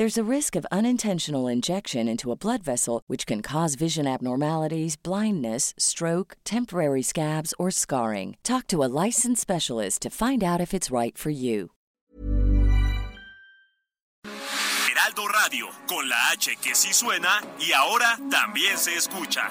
There's a risk of unintentional injection into a blood vessel, which can cause vision abnormalities, blindness, stroke, temporary scabs, or scarring. Talk to a licensed specialist to find out if it's right for you. Heraldo Radio, con la H que sí suena y ahora también se escucha.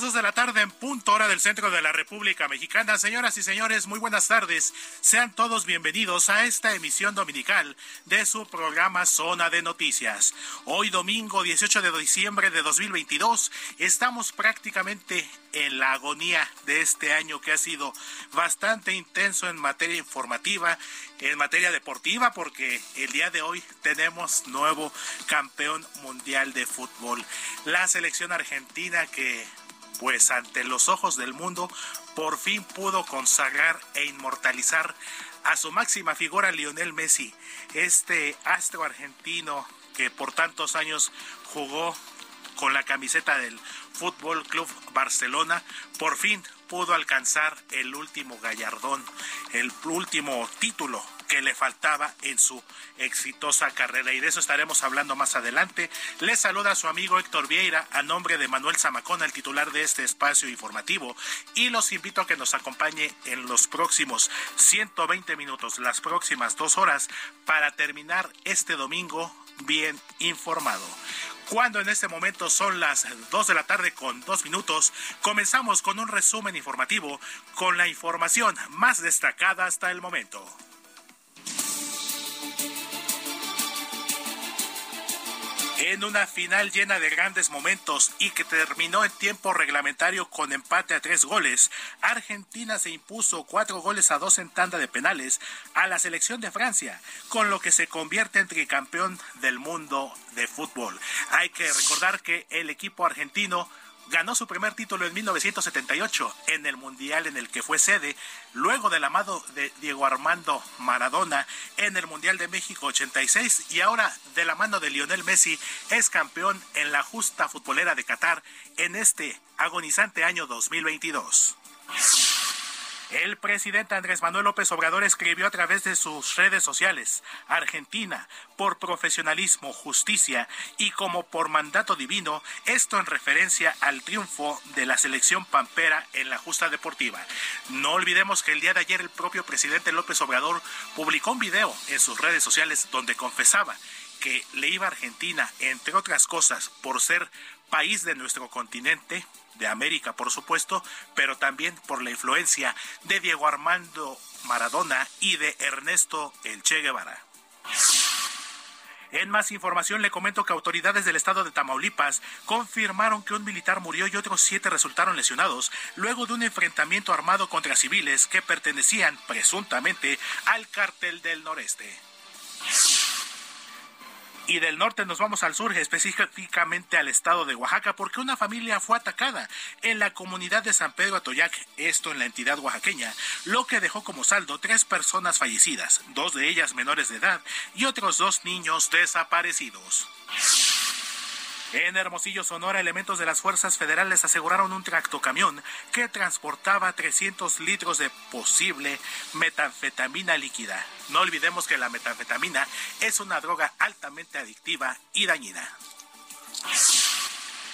Las de la tarde en punto hora del centro de la República Mexicana. Señoras y señores, muy buenas tardes. Sean todos bienvenidos a esta emisión dominical de su programa Zona de Noticias. Hoy domingo 18 de diciembre de 2022 estamos prácticamente en la agonía de este año que ha sido bastante intenso en materia informativa, en materia deportiva, porque el día de hoy tenemos nuevo campeón mundial de fútbol. La selección argentina que pues ante los ojos del mundo por fin pudo consagrar e inmortalizar a su máxima figura Lionel Messi, este astro argentino que por tantos años jugó con la camiseta del Fútbol Club Barcelona, por fin pudo alcanzar el último gallardón, el último título que le faltaba en su exitosa carrera y de eso estaremos hablando más adelante. Le saluda a su amigo Héctor Vieira a nombre de Manuel Zamacona, el titular de este espacio informativo y los invito a que nos acompañe en los próximos 120 minutos, las próximas dos horas para terminar este domingo bien informado. Cuando en este momento son las 2 de la tarde con dos minutos, comenzamos con un resumen informativo con la información más destacada hasta el momento. En una final llena de grandes momentos y que terminó en tiempo reglamentario con empate a tres goles, Argentina se impuso cuatro goles a dos en tanda de penales a la selección de Francia, con lo que se convierte en tricampeón del mundo de fútbol. Hay que recordar que el equipo argentino ganó su primer título en 1978 en el Mundial en el que fue sede, luego del amado de Diego Armando Maradona en el Mundial de México 86 y ahora de la mano de Lionel Messi es campeón en la justa futbolera de Qatar en este agonizante año 2022. El presidente Andrés Manuel López Obrador escribió a través de sus redes sociales, Argentina, por profesionalismo, justicia y como por mandato divino, esto en referencia al triunfo de la selección pampera en la justa deportiva. No olvidemos que el día de ayer el propio presidente López Obrador publicó un video en sus redes sociales donde confesaba que le iba a Argentina, entre otras cosas, por ser país de nuestro continente, de América, por supuesto, pero también por la influencia de Diego Armando Maradona y de Ernesto El Che Guevara. En más información le comento que autoridades del estado de Tamaulipas confirmaron que un militar murió y otros siete resultaron lesionados luego de un enfrentamiento armado contra civiles que pertenecían presuntamente al cártel del noreste y del norte nos vamos al sur, específicamente al estado de Oaxaca, porque una familia fue atacada en la comunidad de San Pedro Atoyac, esto en la entidad oaxaqueña, lo que dejó como saldo tres personas fallecidas, dos de ellas menores de edad y otros dos niños desaparecidos. En Hermosillo, Sonora, elementos de las fuerzas federales aseguraron un tractocamión que transportaba 300 litros de posible metanfetamina líquida. No olvidemos que la metanfetamina es una droga altamente adictiva y dañina.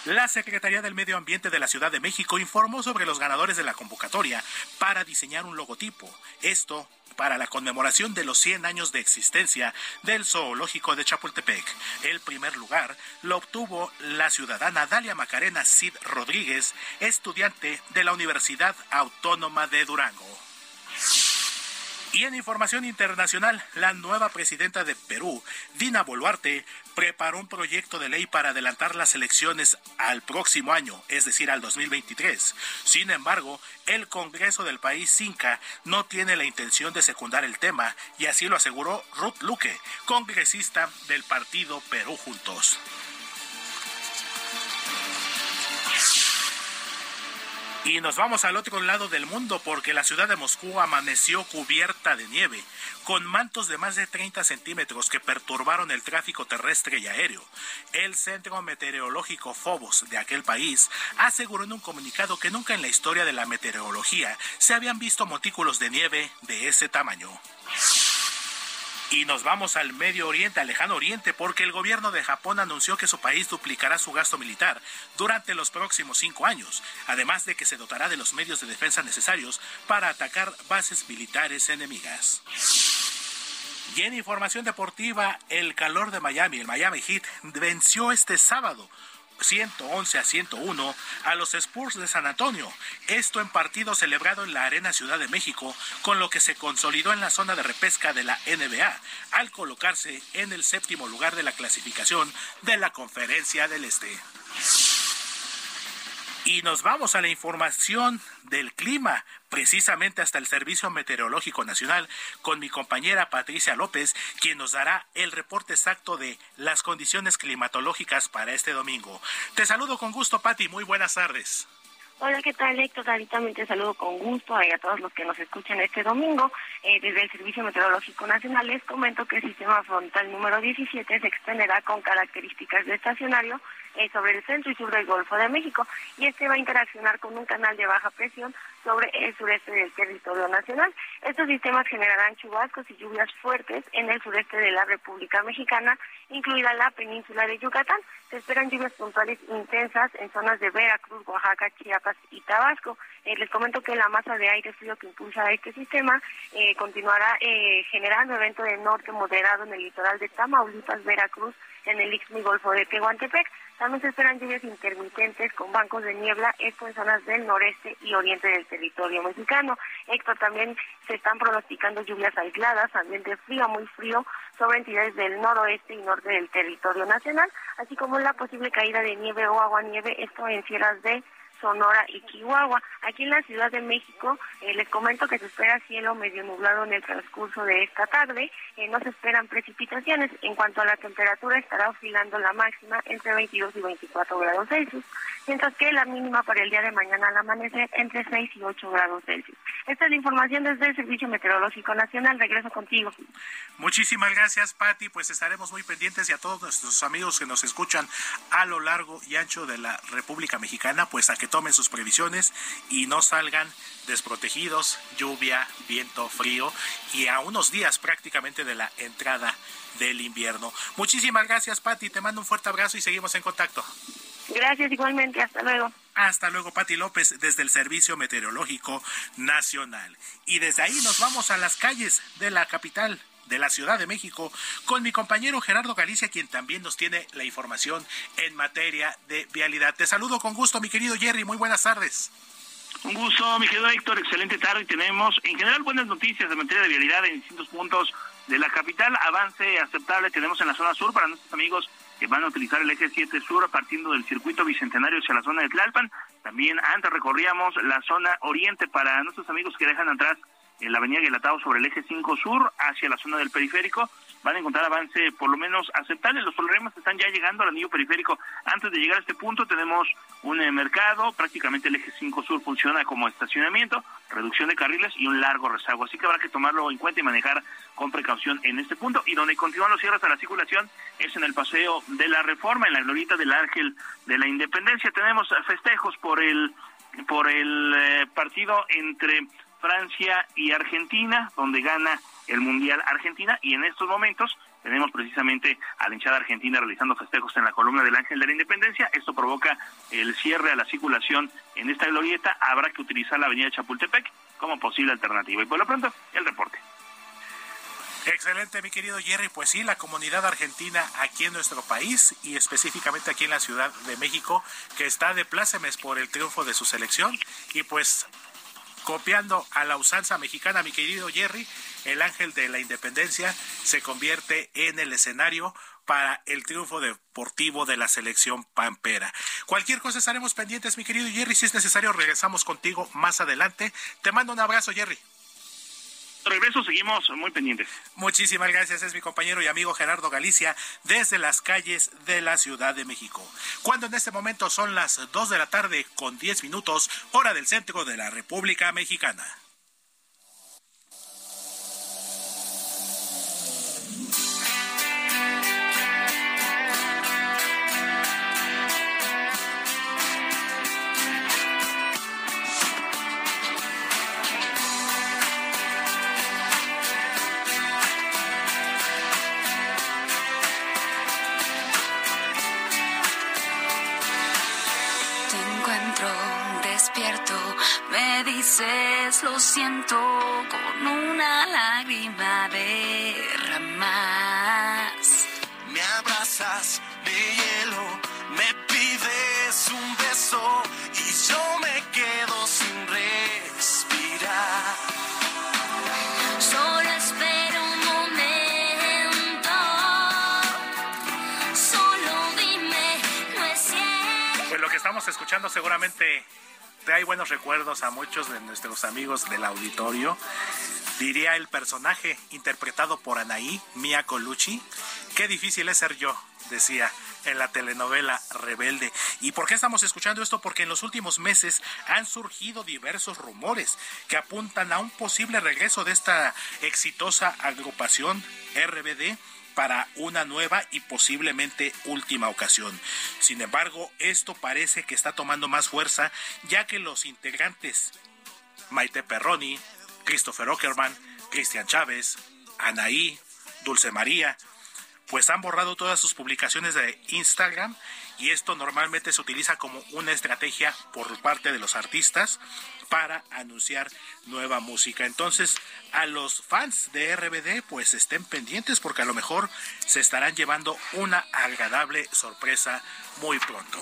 La Secretaría del Medio Ambiente de la Ciudad de México informó sobre los ganadores de la convocatoria para diseñar un logotipo. Esto para la conmemoración de los 100 años de existencia del zoológico de Chapultepec. El primer lugar lo obtuvo la ciudadana Dalia Macarena Cid Rodríguez, estudiante de la Universidad Autónoma de Durango. Y en información internacional, la nueva presidenta de Perú, Dina Boluarte, preparó un proyecto de ley para adelantar las elecciones al próximo año, es decir, al 2023. Sin embargo, el Congreso del país Cinca no tiene la intención de secundar el tema y así lo aseguró Ruth Luque, congresista del partido Perú Juntos. Y nos vamos al otro lado del mundo porque la ciudad de Moscú amaneció cubierta de nieve, con mantos de más de 30 centímetros que perturbaron el tráfico terrestre y aéreo. El Centro Meteorológico Phobos de aquel país aseguró en un comunicado que nunca en la historia de la meteorología se habían visto montículos de nieve de ese tamaño. Y nos vamos al Medio Oriente, al lejano Oriente, porque el gobierno de Japón anunció que su país duplicará su gasto militar durante los próximos cinco años, además de que se dotará de los medios de defensa necesarios para atacar bases militares enemigas. Y en información deportiva, el calor de Miami, el Miami Heat, venció este sábado 111 a 101 a los Spurs de San Antonio. Esto en partido celebrado en la Arena Ciudad de México, con lo que se consolidó en la zona de repesca de la NBA, al colocarse en el séptimo lugar de la clasificación de la Conferencia del Este. Y nos vamos a la información del clima, precisamente hasta el Servicio Meteorológico Nacional, con mi compañera Patricia López, quien nos dará el reporte exacto de las condiciones climatológicas para este domingo. Te saludo con gusto, Pati. Muy buenas tardes. Hola, ¿qué tal, Héctor? Ahorita te saludo con gusto a todos los que nos escuchan este domingo. Eh, desde el Servicio Meteorológico Nacional les comento que el sistema frontal número 17 se extenderá con características de estacionario eh, sobre el centro y sur del Golfo de México y este va a interaccionar con un canal de baja presión sobre el sureste del territorio nacional. Estos sistemas generarán chubascos y lluvias fuertes en el sureste de la República Mexicana, incluida la península de Yucatán. Se esperan lluvias puntuales intensas en zonas de Veracruz, Oaxaca, Chiapas y Tabasco. Eh, les comento que la masa de aire frío que impulsa este sistema eh, continuará generando evento de norte moderado en el litoral de Tamaulipas, Veracruz, en el Istmo Golfo de Tehuantepec. También se esperan lluvias intermitentes con bancos de niebla, esto en zonas del noreste y oriente del territorio mexicano. Esto también se están pronosticando lluvias aisladas, ambiente frío, muy frío, sobre entidades del noroeste y norte del territorio nacional, así como la posible caída de nieve o agua nieve, esto en sierras de Sonora y Chihuahua. Aquí en la Ciudad de México eh, les comento que se espera cielo medio nublado en el transcurso de esta tarde. Eh, no se esperan precipitaciones. En cuanto a la temperatura, estará oscilando la máxima entre 22 y 24 grados Celsius, mientras que la mínima para el día de mañana al amanecer entre 6 y 8 grados Celsius. Esta es la información desde el Servicio Meteorológico Nacional. Regreso contigo. Muchísimas gracias, Patti. Pues estaremos muy pendientes y a todos nuestros amigos que nos escuchan a lo largo y ancho de la República Mexicana, pues a que tomen sus previsiones y no salgan desprotegidos, lluvia, viento, frío y a unos días prácticamente de la entrada del invierno. Muchísimas gracias, Patti. Te mando un fuerte abrazo y seguimos en contacto. Gracias igualmente. Hasta luego. Hasta luego, Pati López, desde el Servicio Meteorológico Nacional. Y desde ahí nos vamos a las calles de la capital de la Ciudad de México con mi compañero Gerardo Galicia, quien también nos tiene la información en materia de vialidad. Te saludo con gusto, mi querido Jerry. Muy buenas tardes. Un gusto, mi querido Héctor. Excelente tarde. Tenemos en general buenas noticias de materia de vialidad en distintos puntos de la capital. Avance aceptable tenemos en la zona sur para nuestros amigos que van a utilizar el eje 7 sur partiendo del circuito bicentenario hacia la zona de Tlalpan. También antes recorríamos la zona oriente para nuestros amigos que dejan atrás en la avenida Guelatao sobre el eje 5 sur hacia la zona del periférico. van a encontrar avance por lo menos aceptable. Los problemas están ya llegando al anillo periférico. Antes de llegar a este punto tenemos un eh, mercado, prácticamente el eje 5 sur funciona como estacionamiento, reducción de carriles y un largo rezago. Así que habrá que tomarlo en cuenta y manejar con precaución en este punto. Y donde continúan los cierres a la circulación es en el paseo de la reforma, en la glorita del Ángel de la Independencia. Tenemos festejos por el por el eh, partido entre Francia y Argentina, donde gana el Mundial Argentina, y en estos momentos tenemos precisamente a la hinchada argentina realizando festejos en la columna del Ángel de la Independencia. Esto provoca el cierre a la circulación en esta glorieta. Habrá que utilizar la avenida Chapultepec como posible alternativa. Y por lo pronto, el reporte. Excelente, mi querido Jerry. Pues sí, la comunidad argentina aquí en nuestro país y específicamente aquí en la Ciudad de México, que está de plácemes por el triunfo de su selección y pues copiando a la usanza mexicana, mi querido Jerry, el ángel de la independencia se convierte en el escenario para el triunfo deportivo de la selección pampera. Cualquier cosa estaremos pendientes, mi querido Jerry. Si es necesario, regresamos contigo más adelante. Te mando un abrazo, Jerry regreso seguimos muy pendientes. Muchísimas gracias, es mi compañero y amigo Gerardo Galicia desde las calles de la Ciudad de México. Cuando en este momento son las 2 de la tarde con 10 minutos, hora del centro de la República Mexicana. Lo siento con una lágrima derramas. Me abrazas de hielo, me pides un beso y yo me quedo sin respirar. Solo espero un momento, solo dime, no es cierto. Pues lo que estamos escuchando seguramente hay buenos recuerdos a muchos de nuestros amigos del auditorio. Diría el personaje interpretado por Anaí, Mia Colucci, qué difícil es ser yo, decía en la telenovela Rebelde. ¿Y por qué estamos escuchando esto? Porque en los últimos meses han surgido diversos rumores que apuntan a un posible regreso de esta exitosa agrupación RBD para una nueva y posiblemente última ocasión. Sin embargo, esto parece que está tomando más fuerza ya que los integrantes Maite Perroni, Christopher Ockerman, Cristian Chávez, Anaí, Dulce María, pues han borrado todas sus publicaciones de Instagram y esto normalmente se utiliza como una estrategia por parte de los artistas para anunciar nueva música. Entonces, a los fans de RBD, pues estén pendientes porque a lo mejor se estarán llevando una agradable sorpresa muy pronto.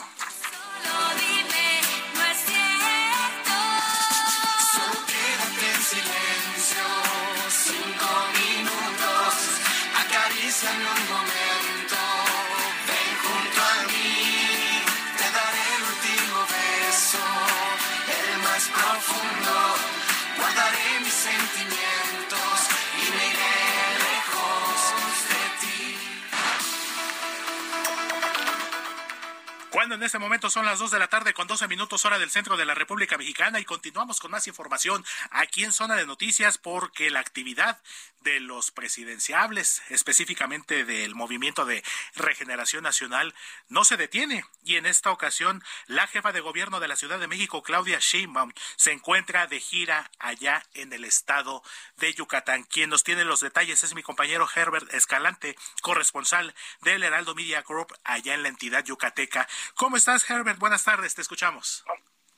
En este momento son las 2 de la tarde con 12 minutos hora del centro de la República Mexicana y continuamos con más información aquí en Zona de Noticias porque la actividad de los presidenciables, específicamente del Movimiento de Regeneración Nacional, no se detiene. Y en esta ocasión, la jefa de gobierno de la Ciudad de México, Claudia Sheinbaum, se encuentra de gira allá en el estado de Yucatán. Quien nos tiene los detalles es mi compañero Herbert Escalante, corresponsal del Heraldo Media Group allá en la entidad yucateca. ¿Cómo estás, Herbert? Buenas tardes, te escuchamos.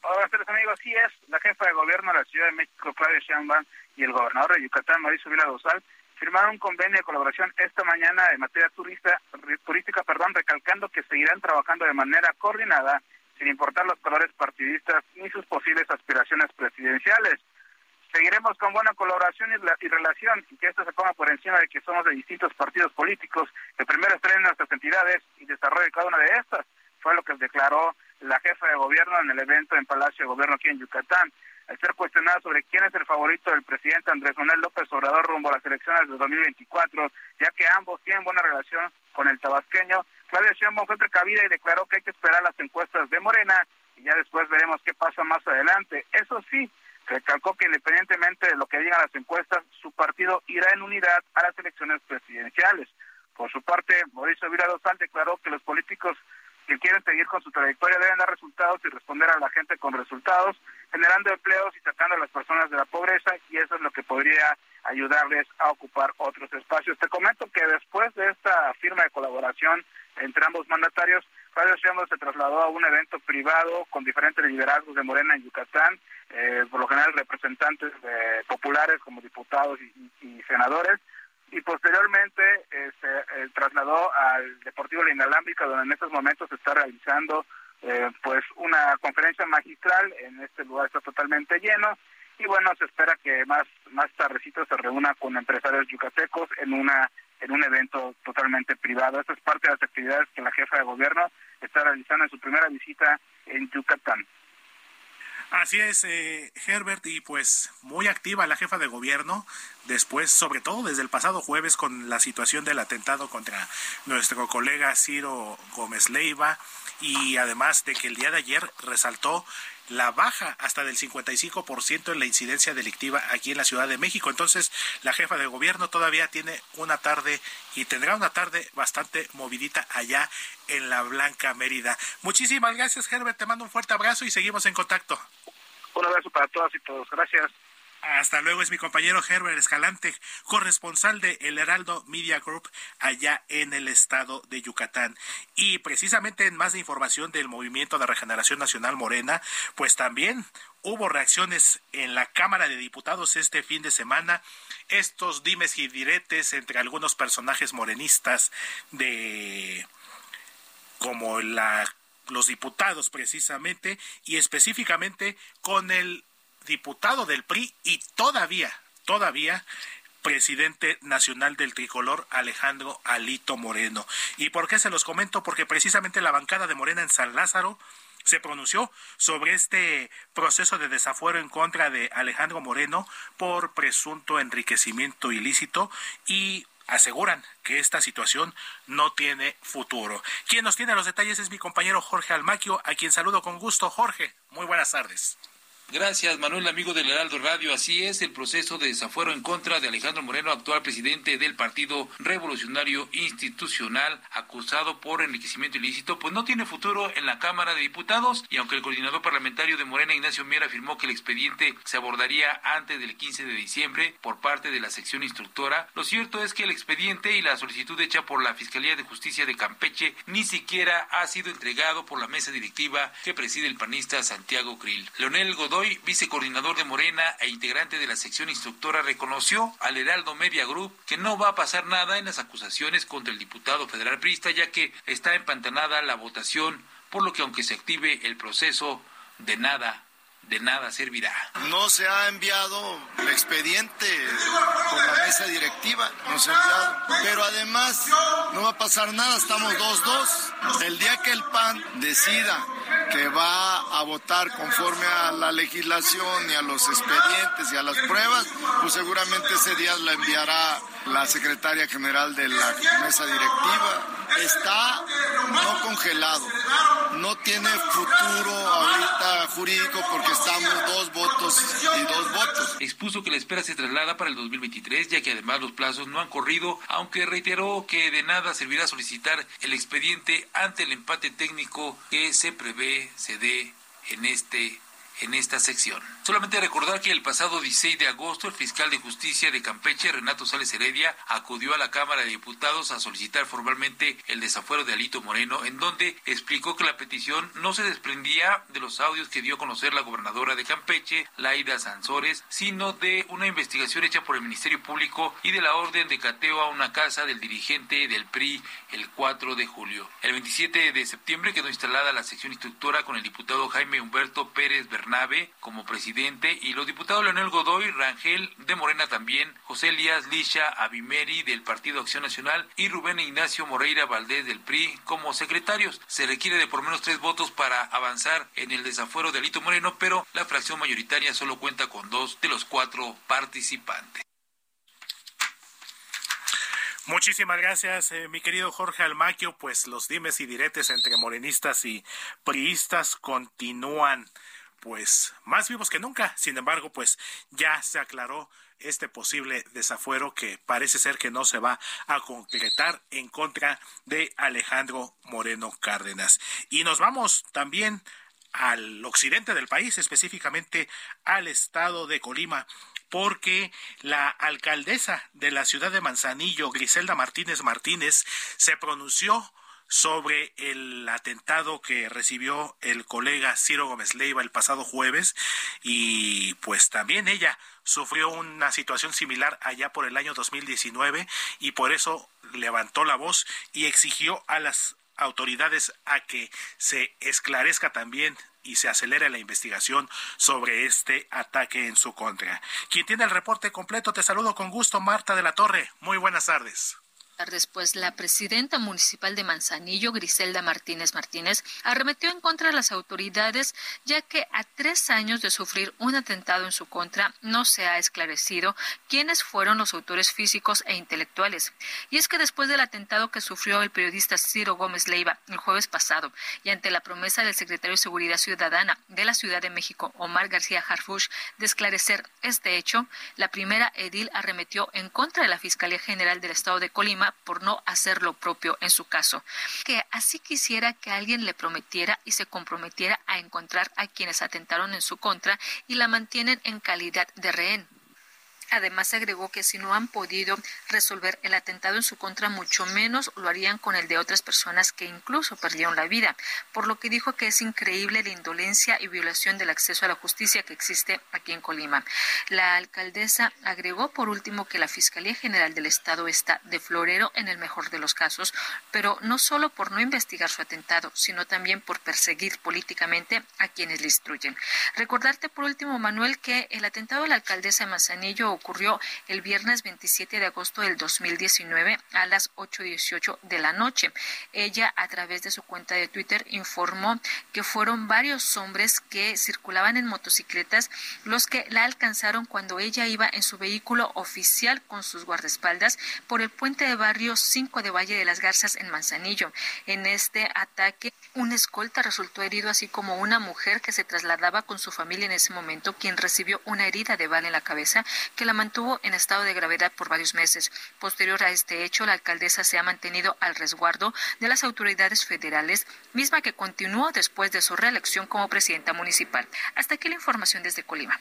Hola, amigos. Sí es la jefa de gobierno de la Ciudad de México, Claudia Sheinbaum, y el gobernador de Yucatán, Mauricio Vila Dosal, firmaron un convenio de colaboración esta mañana en materia turista, turística, perdón, recalcando que seguirán trabajando de manera coordinada sin importar los colores partidistas ni sus posibles aspiraciones presidenciales. Seguiremos con buena colaboración y, relación y que esto se ponga por encima de que somos de distintos partidos políticos que primero estrenen nuestras entidades y desarrollen cada una de estas. Fue lo que declaró la jefa de gobierno en el evento en Palacio de Gobierno aquí en Yucatán. Al ser cuestionada sobre quién es el favorito del presidente Andrés Manuel López Obrador rumbo a las elecciones de 2024, ya que ambos tienen buena relación con el tabasqueño, Claudia Sheinbaum fue precavida y declaró que hay que esperar las encuestas de Morena y ya después veremos qué pasa más adelante. Eso sí, recalcó que independientemente de lo que digan las encuestas, su partido irá en unidad a las elecciones presidenciales. Por su parte, Mauricio Dosal declaró que los políticos que quieren seguir con su trayectoria deben dar resultados y responder a la gente con resultados, generando empleos y sacando a las personas de la pobreza, y eso es lo que podría ayudarles a ocupar otros espacios. Te comento que después de esta firma de colaboración entre ambos mandatarios, Claudio Sheinbaum se trasladó a un evento privado con diferentes liderazgos de Morena en Yucatán, eh, por lo general representantes populares como diputados y senadores, y posteriormente se eh, trasladó al Deportivo La Inalámbrica, donde en estos momentos se está realizando eh, pues una conferencia magistral. En este lugar está totalmente lleno y bueno, se espera que más más tardecito se reúna con empresarios yucatecos en una en un evento totalmente privado. Esta es parte de las actividades que la jefa de gobierno está realizando en su primera visita en Yucatán. Así es, eh, Herbert, y pues muy activa la jefa de gobierno, después, sobre todo desde el pasado jueves, con la situación del atentado contra nuestro colega Ciro Gómez Leiva, y además de que el día de ayer resaltó la baja hasta del 55% en la incidencia delictiva aquí en la Ciudad de México. Entonces, la jefa de gobierno todavía tiene una tarde y tendrá una tarde bastante movidita allá en la Blanca Mérida. Muchísimas gracias, Herbert. Te mando un fuerte abrazo y seguimos en contacto. Un abrazo para todas y todos. Gracias. Hasta luego es mi compañero Herbert Escalante, corresponsal de El Heraldo Media Group allá en el estado de Yucatán. Y precisamente en más de información del Movimiento de Regeneración Nacional Morena, pues también hubo reacciones en la Cámara de Diputados este fin de semana. Estos dimes y diretes entre algunos personajes morenistas de como la los diputados precisamente y específicamente con el diputado del PRI y todavía, todavía presidente nacional del tricolor Alejandro Alito Moreno. ¿Y por qué se los comento? Porque precisamente la bancada de Morena en San Lázaro se pronunció sobre este proceso de desafuero en contra de Alejandro Moreno por presunto enriquecimiento ilícito y aseguran que esta situación no tiene futuro. Quien nos tiene los detalles es mi compañero Jorge Almaquio, a quien saludo con gusto. Jorge, muy buenas tardes. Gracias, Manuel, amigo del Heraldo Radio. Así es, el proceso de desafuero en contra de Alejandro Moreno, actual presidente del Partido Revolucionario Institucional, acusado por enriquecimiento ilícito, pues no tiene futuro en la Cámara de Diputados. Y aunque el coordinador parlamentario de Morena, Ignacio Miera, afirmó que el expediente se abordaría antes del 15 de diciembre por parte de la sección instructora, lo cierto es que el expediente y la solicitud hecha por la Fiscalía de Justicia de Campeche ni siquiera ha sido entregado por la mesa directiva que preside el panista Santiago Krill. Leonel Godoy Godoy, vicecoordinador de Morena e integrante de la sección instructora, reconoció al Heraldo Media Group que no va a pasar nada en las acusaciones contra el diputado federal priista, ya que está empantanada la votación, por lo que aunque se active el proceso, de nada de nada servirá. No se ha enviado el expediente por la mesa directiva, no se ha enviado. Pero además no va a pasar nada, estamos 2-2. El día que el PAN decida que va a votar conforme a la legislación y a los expedientes y a las pruebas, pues seguramente ese día la enviará la secretaria general de la mesa directiva. Está no congelado, no tiene futuro ahorita jurídico porque estamos dos votos y dos votos. Expuso que la espera se traslada para el 2023, ya que además los plazos no han corrido, aunque reiteró que de nada servirá solicitar el expediente ante el empate técnico que se prevé se dé en este en esta sección. Solamente recordar que el pasado 16 de agosto el fiscal de justicia de Campeche, Renato Sales Heredia, acudió a la Cámara de Diputados a solicitar formalmente el desafuero de Alito Moreno, en donde explicó que la petición no se desprendía de los audios que dio a conocer la gobernadora de Campeche, Laida Sansores, sino de una investigación hecha por el Ministerio Público y de la orden de cateo a una casa del dirigente del PRI el 4 de julio. El 27 de septiembre quedó instalada la sección instructora con el diputado Jaime Humberto Pérez Bernabe como presidente y los diputados Leonel Godoy, Rangel de Morena también, José Elías Lisha Abimeri del Partido Acción Nacional y Rubén Ignacio Moreira Valdés del PRI como secretarios. Se requiere de por menos tres votos para avanzar en el desafuero de Alito Moreno, pero la fracción mayoritaria solo cuenta con dos de los cuatro participantes. Muchísimas gracias, eh, mi querido Jorge Almaquio. Pues los dimes y diretes entre morenistas y priistas continúan, pues más vivos que nunca. Sin embargo, pues ya se aclaró este posible desafuero que parece ser que no se va a concretar en contra de Alejandro Moreno Cárdenas. Y nos vamos también al occidente del país, específicamente al estado de Colima, porque la alcaldesa de la ciudad de Manzanillo, Griselda Martínez Martínez, se pronunció sobre el atentado que recibió el colega Ciro Gómez Leiva el pasado jueves y pues también ella sufrió una situación similar allá por el año 2019 y por eso levantó la voz y exigió a las autoridades a que se esclarezca también y se acelere la investigación sobre este ataque en su contra. Quien tiene el reporte completo, te saludo con gusto, Marta de la Torre. Muy buenas tardes. Después, la presidenta municipal de Manzanillo, Griselda Martínez Martínez, arremetió en contra de las autoridades, ya que a tres años de sufrir un atentado en su contra no se ha esclarecido quiénes fueron los autores físicos e intelectuales. Y es que después del atentado que sufrió el periodista Ciro Gómez Leiva el jueves pasado, y ante la promesa del secretario de Seguridad Ciudadana de la Ciudad de México, Omar García Harfush, de esclarecer este hecho, la primera edil arremetió en contra de la Fiscalía General del Estado de Colima por no hacer lo propio en su caso. Que así quisiera que alguien le prometiera y se comprometiera a encontrar a quienes atentaron en su contra y la mantienen en calidad de rehén. Además, agregó que si no han podido resolver el atentado en su contra, mucho menos lo harían con el de otras personas que incluso perdieron la vida, por lo que dijo que es increíble la indolencia y violación del acceso a la justicia que existe aquí en Colima. La alcaldesa agregó por último que la Fiscalía General del Estado está de florero en el mejor de los casos, pero no solo por no investigar su atentado, sino también por perseguir políticamente a quienes le instruyen. Recordarte por último, Manuel, que el atentado de la alcaldesa de Manzanillo ocurrió el viernes 27 de agosto del 2019 a las 8.18 de la noche. Ella, a través de su cuenta de Twitter, informó que fueron varios hombres que circulaban en motocicletas los que la alcanzaron cuando ella iba en su vehículo oficial con sus guardaespaldas por el puente de barrio 5 de Valle de las Garzas en Manzanillo. En este ataque, un escolta resultó herido, así como una mujer que se trasladaba con su familia en ese momento, quien recibió una herida de bala en la cabeza que la mantuvo en estado de gravedad por varios meses. Posterior a este hecho, la alcaldesa se ha mantenido al resguardo de las autoridades federales, misma que continuó después de su reelección como presidenta municipal. Hasta aquí la información desde Colima.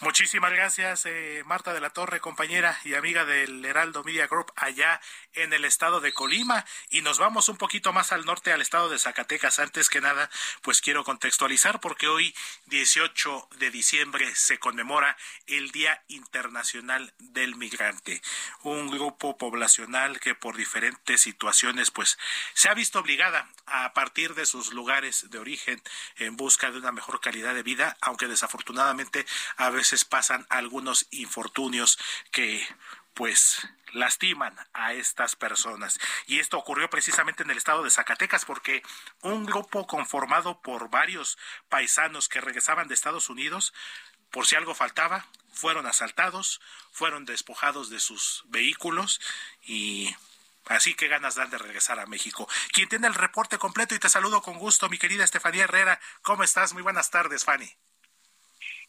Muchísimas gracias, eh, Marta de la Torre, compañera y amiga del Heraldo Media Group allá en el estado de Colima. Y nos vamos un poquito más al norte, al estado de Zacatecas. Antes que nada, pues quiero contextualizar porque hoy, 18 de diciembre, se conmemora el Día Internacional del Migrante. Un grupo poblacional que por diferentes situaciones, pues se ha visto obligada a partir de sus lugares de origen en busca de una mejor calidad de vida, aunque desafortunadamente a veces pasan algunos infortunios que pues lastiman a estas personas. Y esto ocurrió precisamente en el estado de Zacatecas porque un grupo conformado por varios paisanos que regresaban de Estados Unidos, por si algo faltaba, fueron asaltados, fueron despojados de sus vehículos y Así que ganas dan de regresar a México. Quien tiene el reporte completo y te saludo con gusto, mi querida Estefanía Herrera. ¿Cómo estás? Muy buenas tardes, Fanny.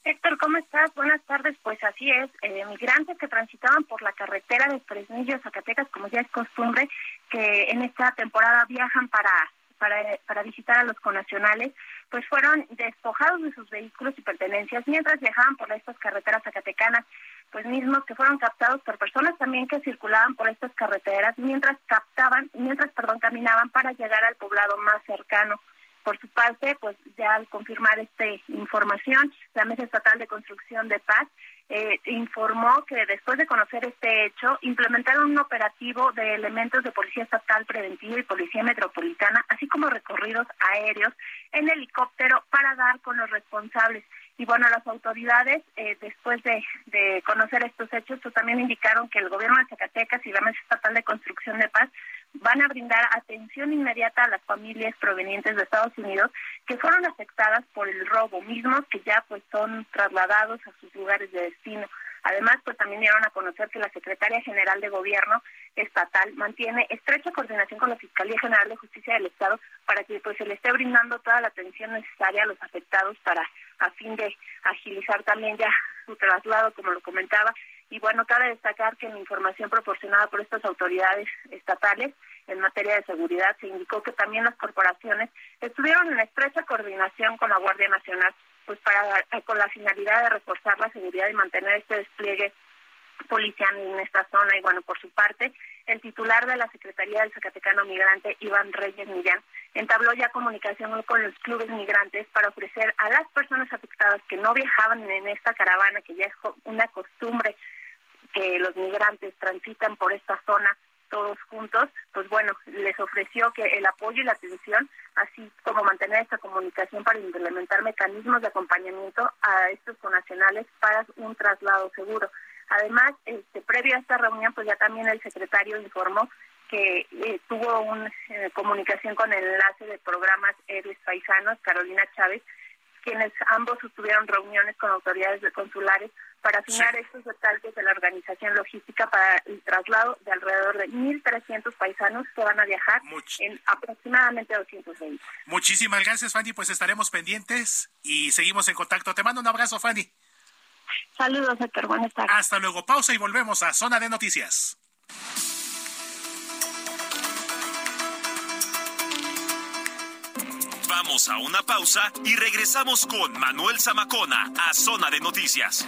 Héctor, ¿cómo estás? Buenas tardes. Pues así es, eh, migrantes que transitaban por la carretera de Fresnillo, Zacatecas, como ya es costumbre, que en esta temporada viajan para, para, para visitar a los conacionales, pues fueron despojados de sus vehículos y pertenencias mientras viajaban por estas carreteras zacatecanas, pues mismos que fueron captados por personas también que circulaban por estas carreteras mientras captaban, mientras, perdón, caminaban para llegar al poblado más cercano. Por su parte, pues ya al confirmar esta información, la Mesa Estatal de Construcción de Paz, eh, informó que después de conocer este hecho, implementaron un operativo de elementos de Policía Estatal Preventiva y Policía Metropolitana, así como recorridos aéreos en helicóptero para dar con los responsables. Y bueno, las autoridades, eh, después de, de conocer estos hechos, pues también indicaron que el gobierno de Zacatecas y la Mesa Estatal de Construcción de Paz van a brindar atención inmediata a las familias provenientes de Estados Unidos que fueron afectadas por el robo, mismos que ya pues son trasladados a sus lugares de destino. Además, pues también dieron a conocer que la Secretaria General de Gobierno Estatal mantiene estrecha coordinación con la Fiscalía General de Justicia del Estado para que pues se le esté brindando toda la atención necesaria a los afectados para a fin de agilizar también ya su traslado, como lo comentaba, y bueno, cabe destacar que en información proporcionada por estas autoridades estatales en materia de seguridad se indicó que también las corporaciones estuvieron en estrecha coordinación con la Guardia Nacional, pues para con la finalidad de reforzar la seguridad y mantener este despliegue policial en esta zona. Y bueno, por su parte, el titular de la Secretaría del Zacatecano Migrante, Iván Reyes Millán, entabló ya comunicación con los clubes migrantes para ofrecer a las personas afectadas que no viajaban en esta caravana, que ya es una costumbre que los migrantes transitan por esta zona todos juntos, pues bueno, les ofreció que el apoyo y la atención, así como mantener esta comunicación para implementar mecanismos de acompañamiento a estos conacionales para un traslado seguro. Además, este, previo a esta reunión, pues ya también el secretario informó que eh, tuvo una eh, comunicación con el enlace de programas Héroes Paisanos, Carolina Chávez, quienes ambos tuvieron reuniones con autoridades de consulares para afinar estos detalles de la organización logística para el traslado de alrededor de 1.300 paisanos que van a viajar en aproximadamente 220. Muchísimas gracias, Fanny. Pues estaremos pendientes y seguimos en contacto. Te mando un abrazo, Fanny. Saludos, Héctor. Buenas tardes. Hasta luego. Pausa y volvemos a Zona de Noticias. Vamos a una pausa y regresamos con Manuel Zamacona a Zona de Noticias.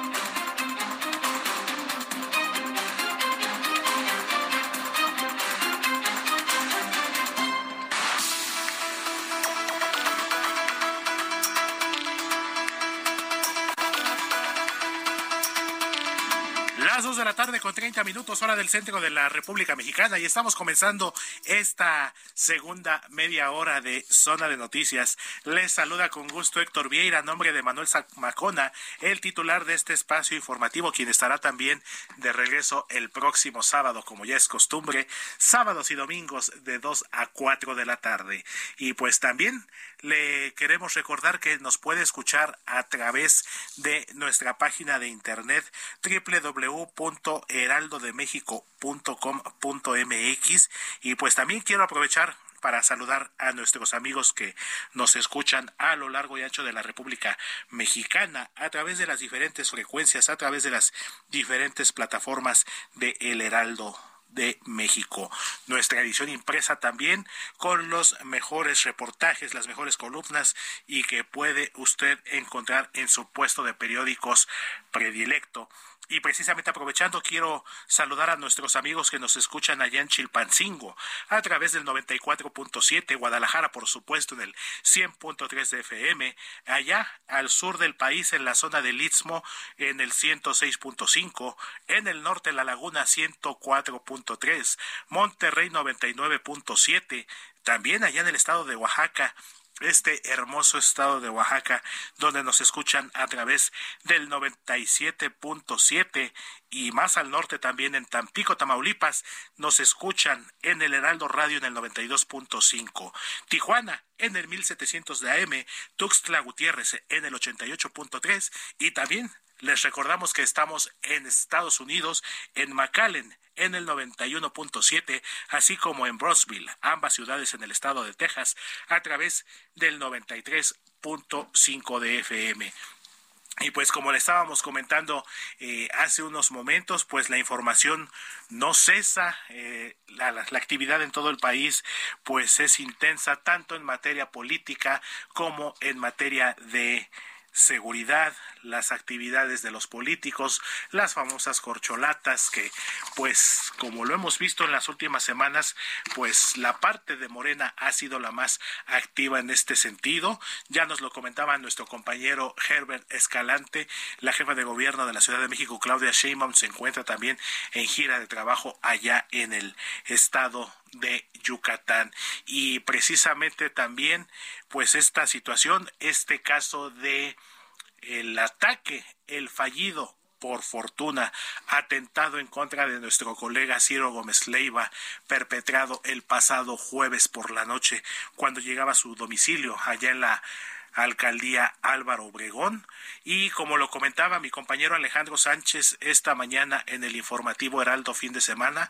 De la tarde con 30 minutos hora del centro de la República Mexicana y estamos comenzando esta segunda media hora de Zona de Noticias. Les saluda con gusto Héctor Vieira, a nombre de Manuel Macona, el titular de este espacio informativo, quien estará también de regreso el próximo sábado, como ya es costumbre, sábados y domingos de 2 a 4 de la tarde. Y pues también le queremos recordar que nos puede escuchar a través de nuestra página de internet www.heraldodemexico.com.mx y pues también quiero aprovechar para saludar a nuestros amigos que nos escuchan a lo largo y ancho de la República Mexicana a través de las diferentes frecuencias, a través de las diferentes plataformas de El Heraldo de México. Nuestra edición impresa también con los mejores reportajes, las mejores columnas y que puede usted encontrar en su puesto de periódicos predilecto. Y precisamente aprovechando, quiero saludar a nuestros amigos que nos escuchan allá en Chilpancingo, a través del 94.7, Guadalajara, por supuesto, en el 100.3 de FM, allá al sur del país, en la zona del Istmo, en el 106.5, en el norte, la laguna, 104.3, Monterrey, 99.7, también allá en el estado de Oaxaca, este hermoso estado de Oaxaca, donde nos escuchan a través del 97.7 y más al norte también en Tampico, Tamaulipas, nos escuchan en el Heraldo Radio en el 92.5. Tijuana en el 1700 de AM, Tuxtla Gutiérrez en el 88.3 y también les recordamos que estamos en Estados Unidos, en McAllen, en el 91.7, así como en Brosville, ambas ciudades en el estado de Texas, a través del 93.5 de FM. Y pues como le estábamos comentando eh, hace unos momentos, pues la información no cesa, eh, la, la, actividad en todo el país pues es intensa tanto en materia política como en materia de seguridad, las actividades de los políticos, las famosas corcholatas que pues como lo hemos visto en las últimas semanas, pues la parte de Morena ha sido la más activa en este sentido. Ya nos lo comentaba nuestro compañero Herbert Escalante, la jefa de gobierno de la Ciudad de México, Claudia Sheinbaum, se encuentra también en gira de trabajo allá en el estado de Yucatán. Y precisamente también, pues esta situación, este caso de el ataque, el fallido por fortuna, atentado en contra de nuestro colega Ciro Gómez Leiva, perpetrado el pasado jueves por la noche, cuando llegaba a su domicilio allá en la alcaldía Álvaro Obregón. Y como lo comentaba mi compañero Alejandro Sánchez esta mañana en el informativo Heraldo fin de semana,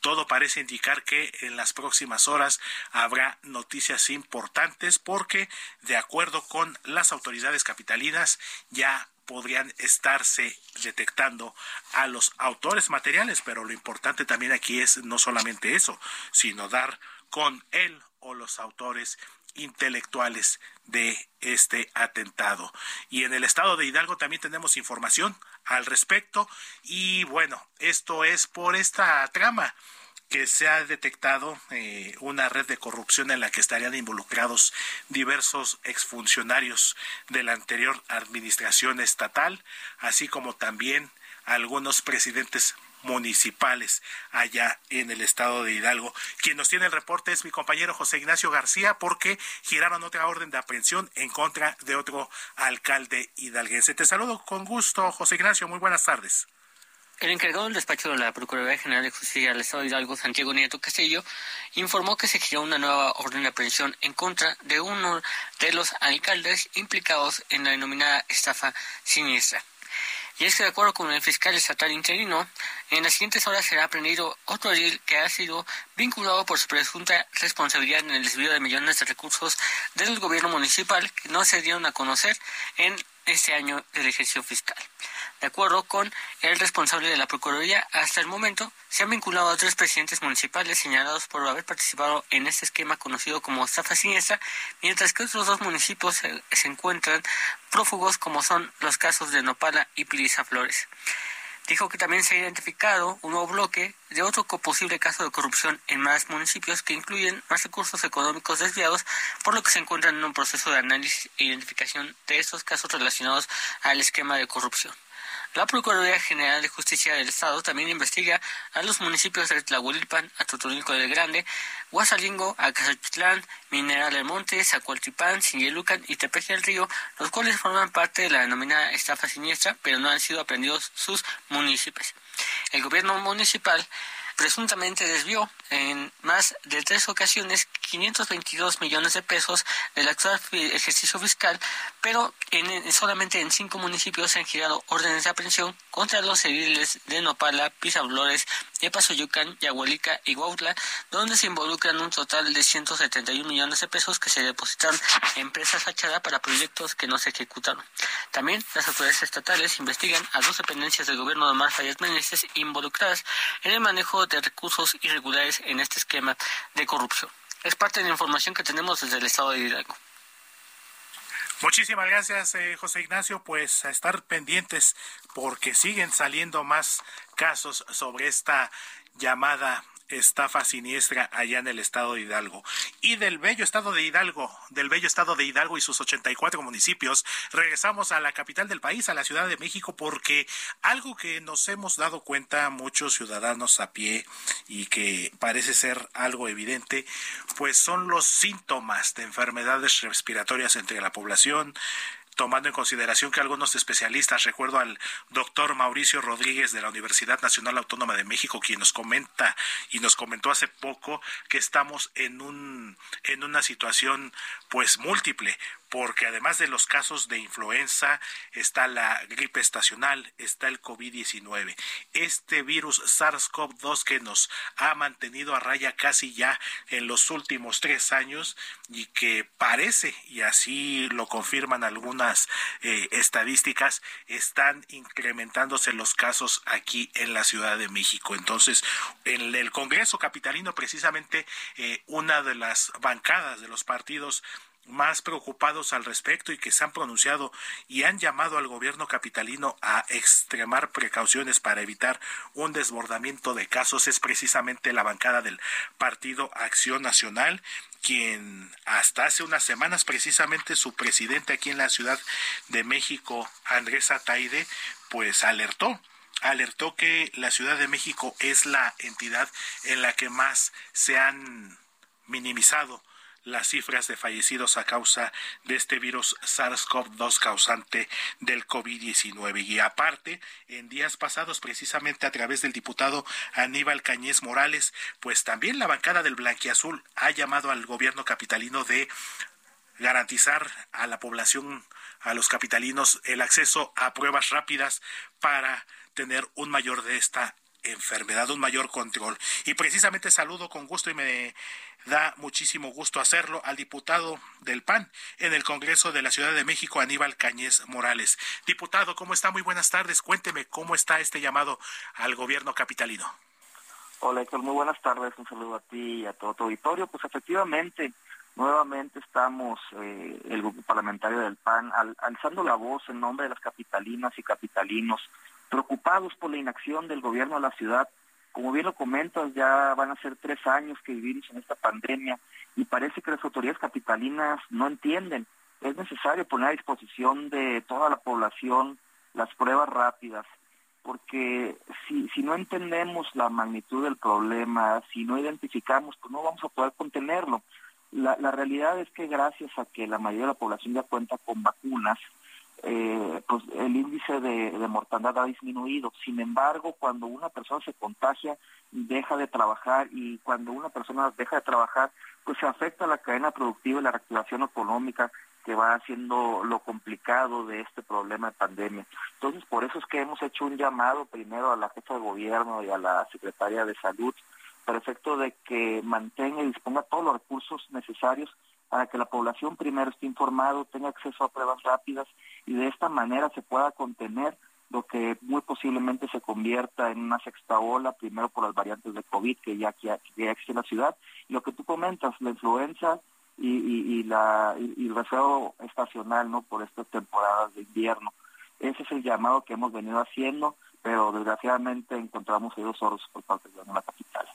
todo parece indicar que en las próximas horas habrá noticias importantes porque, de acuerdo con las autoridades capitalinas, ya podrían estarse detectando a los autores materiales, pero lo importante también aquí es no solamente eso, sino dar con él o los autores intelectuales de este atentado. Y en el estado de Hidalgo también tenemos información al respecto y bueno, esto es por esta trama que se ha detectado eh, una red de corrupción en la que estarían involucrados diversos exfuncionarios de la anterior administración estatal, así como también algunos presidentes municipales allá en el estado de Hidalgo. Quien nos tiene el reporte es mi compañero José Ignacio García porque giraron otra orden de aprehensión en contra de otro alcalde hidalguense. Te saludo con gusto, José Ignacio. Muy buenas tardes. El encargado del despacho de la Procuraduría General de Justicia del Estado de Hidalgo, Santiago Nieto Castillo, informó que se giró una nueva orden de aprehensión en contra de uno de los alcaldes implicados en la denominada estafa siniestra. Y es que de acuerdo con el fiscal estatal interino, en las siguientes horas será aprendido otro edil que ha sido vinculado por su presunta responsabilidad en el desvío de millones de recursos del gobierno municipal que no se dieron a conocer en este año del ejercicio fiscal. De acuerdo con el responsable de la Procuraduría, hasta el momento se han vinculado a tres presidentes municipales señalados por haber participado en este esquema conocido como estafa siniestra, mientras que otros dos municipios se, encuentran prófugos como son los casos de Nopala y Piliza Flores. Dijo que también se ha identificado un nuevo bloque de otro posible caso de corrupción en más municipios que incluyen más recursos económicos desviados, por lo que se encuentran en un proceso de análisis e identificación de estos casos relacionados al esquema de corrupción. La Procuraduría General de Justicia del Estado también investiga a los municipios de Tlahuelilpan, Atotonilco del Grande, Guasalingo, Acazachitlán, Mineral del Monte, Zacualtipán, Sinyelucan y Tepeji del Río, los cuales forman parte de la denominada estafa siniestra, pero no han sido aprendidos sus municipios. El gobierno municipal presuntamente desvió en más de tres ocasiones 522 millones de pesos del actual ejercicio fiscal, pero en, solamente en cinco municipios se han girado órdenes de aprehensión contra los civiles de Nopala, Pizablores, Epazoyucan, Yahualica y Huautla, donde se involucran un total de 171 millones de pesos que se depositan en empresas fachada para proyectos que no se ejecutaron. También las autoridades estatales investigan a dos dependencias del gobierno de Omar Fayez Meneses involucradas en el manejo de recursos irregulares en este esquema de corrupción. Es parte de la información que tenemos desde el estado de Hidalgo. Muchísimas gracias, eh, José Ignacio. Pues a estar pendientes porque siguen saliendo más casos sobre esta llamada estafa siniestra allá en el estado de Hidalgo. Y del bello estado de Hidalgo, del bello estado de Hidalgo y sus 84 municipios, regresamos a la capital del país, a la Ciudad de México, porque algo que nos hemos dado cuenta muchos ciudadanos a pie y que parece ser algo evidente, pues son los síntomas de enfermedades respiratorias entre la población, tomando en consideración que algunos especialistas, recuerdo al doctor Mauricio Rodríguez de la Universidad Nacional Autónoma de México, quien nos comenta y nos comentó hace poco que estamos en un en una situación pues múltiple porque además de los casos de influenza, está la gripe estacional, está el COVID-19. Este virus SARS-CoV-2 que nos ha mantenido a raya casi ya en los últimos tres años y que parece, y así lo confirman algunas eh, estadísticas, están incrementándose los casos aquí en la Ciudad de México. Entonces, en el Congreso Capitalino, precisamente eh, una de las bancadas de los partidos más preocupados al respecto y que se han pronunciado y han llamado al gobierno capitalino a extremar precauciones para evitar un desbordamiento de casos. Es precisamente la bancada del Partido Acción Nacional quien hasta hace unas semanas precisamente su presidente aquí en la Ciudad de México, Andrés Ataide, pues alertó alertó que la Ciudad de México es la entidad en la que más se han minimizado las cifras de fallecidos a causa de este virus SARS-CoV-2 causante del COVID-19. Y aparte, en días pasados, precisamente a través del diputado Aníbal Cañez Morales, pues también la bancada del Blanquiazul ha llamado al gobierno capitalino de garantizar a la población, a los capitalinos, el acceso a pruebas rápidas para tener un mayor de esta enfermedad, un mayor control. Y precisamente saludo con gusto y me da muchísimo gusto hacerlo al diputado del PAN en el Congreso de la Ciudad de México, Aníbal Cañez Morales. Diputado, ¿cómo está? Muy buenas tardes. Cuénteme cómo está este llamado al gobierno capitalino. Hola, Héctor, muy buenas tardes. Un saludo a ti y a todo tu auditorio. Pues efectivamente, nuevamente estamos, eh, el grupo parlamentario del PAN, alzando la voz en nombre de las capitalinas y capitalinos, preocupados por la inacción del gobierno de la ciudad como bien lo comentas, ya van a ser tres años que vivimos en esta pandemia y parece que las autoridades capitalinas no entienden. Es necesario poner a disposición de toda la población las pruebas rápidas, porque si, si no entendemos la magnitud del problema, si no identificamos, pues no vamos a poder contenerlo. La, la realidad es que gracias a que la mayoría de la población ya cuenta con vacunas, eh, pues el índice de, mortandad ha disminuido. Sin embargo, cuando una persona se contagia, deja de trabajar y cuando una persona deja de trabajar, pues se afecta la cadena productiva y la reactivación económica que va haciendo lo complicado de este problema de pandemia. Entonces, por eso es que hemos hecho un llamado primero a la jefa de gobierno y a la secretaria de salud para efecto de que mantenga y disponga todos los recursos necesarios para que la población primero esté informado, tenga acceso a pruebas rápidas y de esta manera se pueda contener lo que muy posiblemente se convierta en una sexta ola, primero por las variantes de COVID que ya, que ya existe en la ciudad, y lo que tú comentas, la influenza y, la, y, el resfriado estacional no por estas temporadas de invierno. Ese es el llamado que hemos venido haciendo, pero desgraciadamente encontramos oídos sordos por parte de la capital.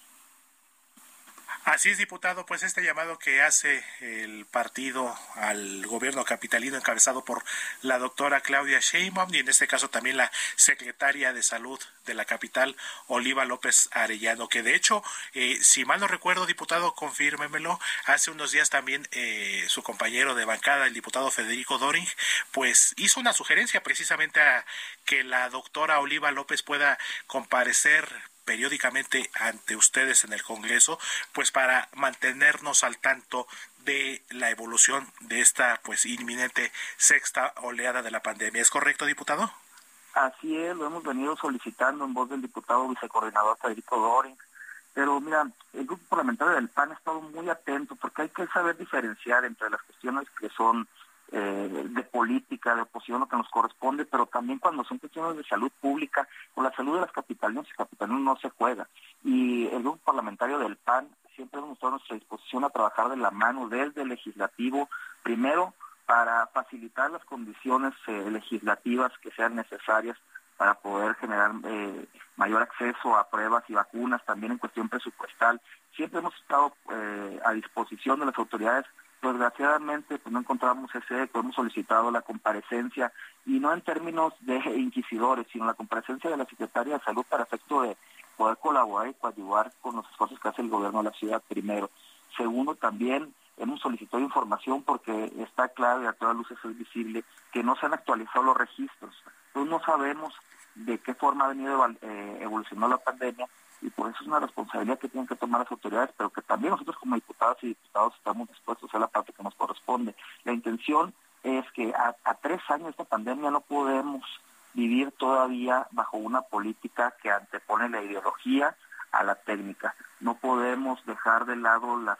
Así es, diputado, pues este llamado que hace el partido al gobierno capitalino encabezado por la doctora Claudia Sheinbaum y en este caso también la secretaria de salud de la capital, Oliva López Arellano, que de hecho, eh, si mal no recuerdo, diputado, confírmemelo, hace unos días también eh, su compañero de bancada, el diputado Federico Doring, pues hizo una sugerencia precisamente a que la doctora Oliva López pueda comparecer periódicamente ante ustedes en el Congreso, pues para mantenernos al tanto de la evolución de esta pues inminente sexta oleada de la pandemia. ¿Es correcto, diputado? Así es, lo hemos venido solicitando en voz del diputado vicecoordinador Federico Doring. Pero mira, el grupo parlamentario del PAN ha estado muy atento porque hay que saber diferenciar entre las cuestiones que son eh, de política, de oposición, lo que nos corresponde, pero también cuando son cuestiones de salud pública, con la salud de las capitalinas y capitalinos no se juega. Y el grupo parlamentario del PAN siempre hemos mostrado nuestra disposición a trabajar de la mano desde el legislativo, primero para facilitar las condiciones eh, legislativas que sean necesarias para poder generar eh, mayor acceso a pruebas y vacunas, también en cuestión presupuestal. Siempre hemos estado a disposición de las autoridades desgraciadamente pues no encontramos ese eco, hemos solicitado la comparecencia y no en términos de inquisidores, sino la comparecencia de la Secretaría de Salud para efecto de poder colaborar y coadyuvar con los esfuerzos que hace el gobierno de la ciudad primero. Segundo, también hemos solicitado información porque está claro y a todas luces es visible que no se han actualizado los registros. Entonces no sabemos de qué forma ha venido eh, evolucionando la pandemia y por eso es una responsabilidad que tienen que tomar las autoridades, pero que también nosotros como diputadas y diputados estamos dispuestos a la parte que nos corresponde. La intención es que a, tres años de esta pandemia no podemos vivir todavía bajo una política que antepone la ideología a la técnica. No podemos dejar de lado las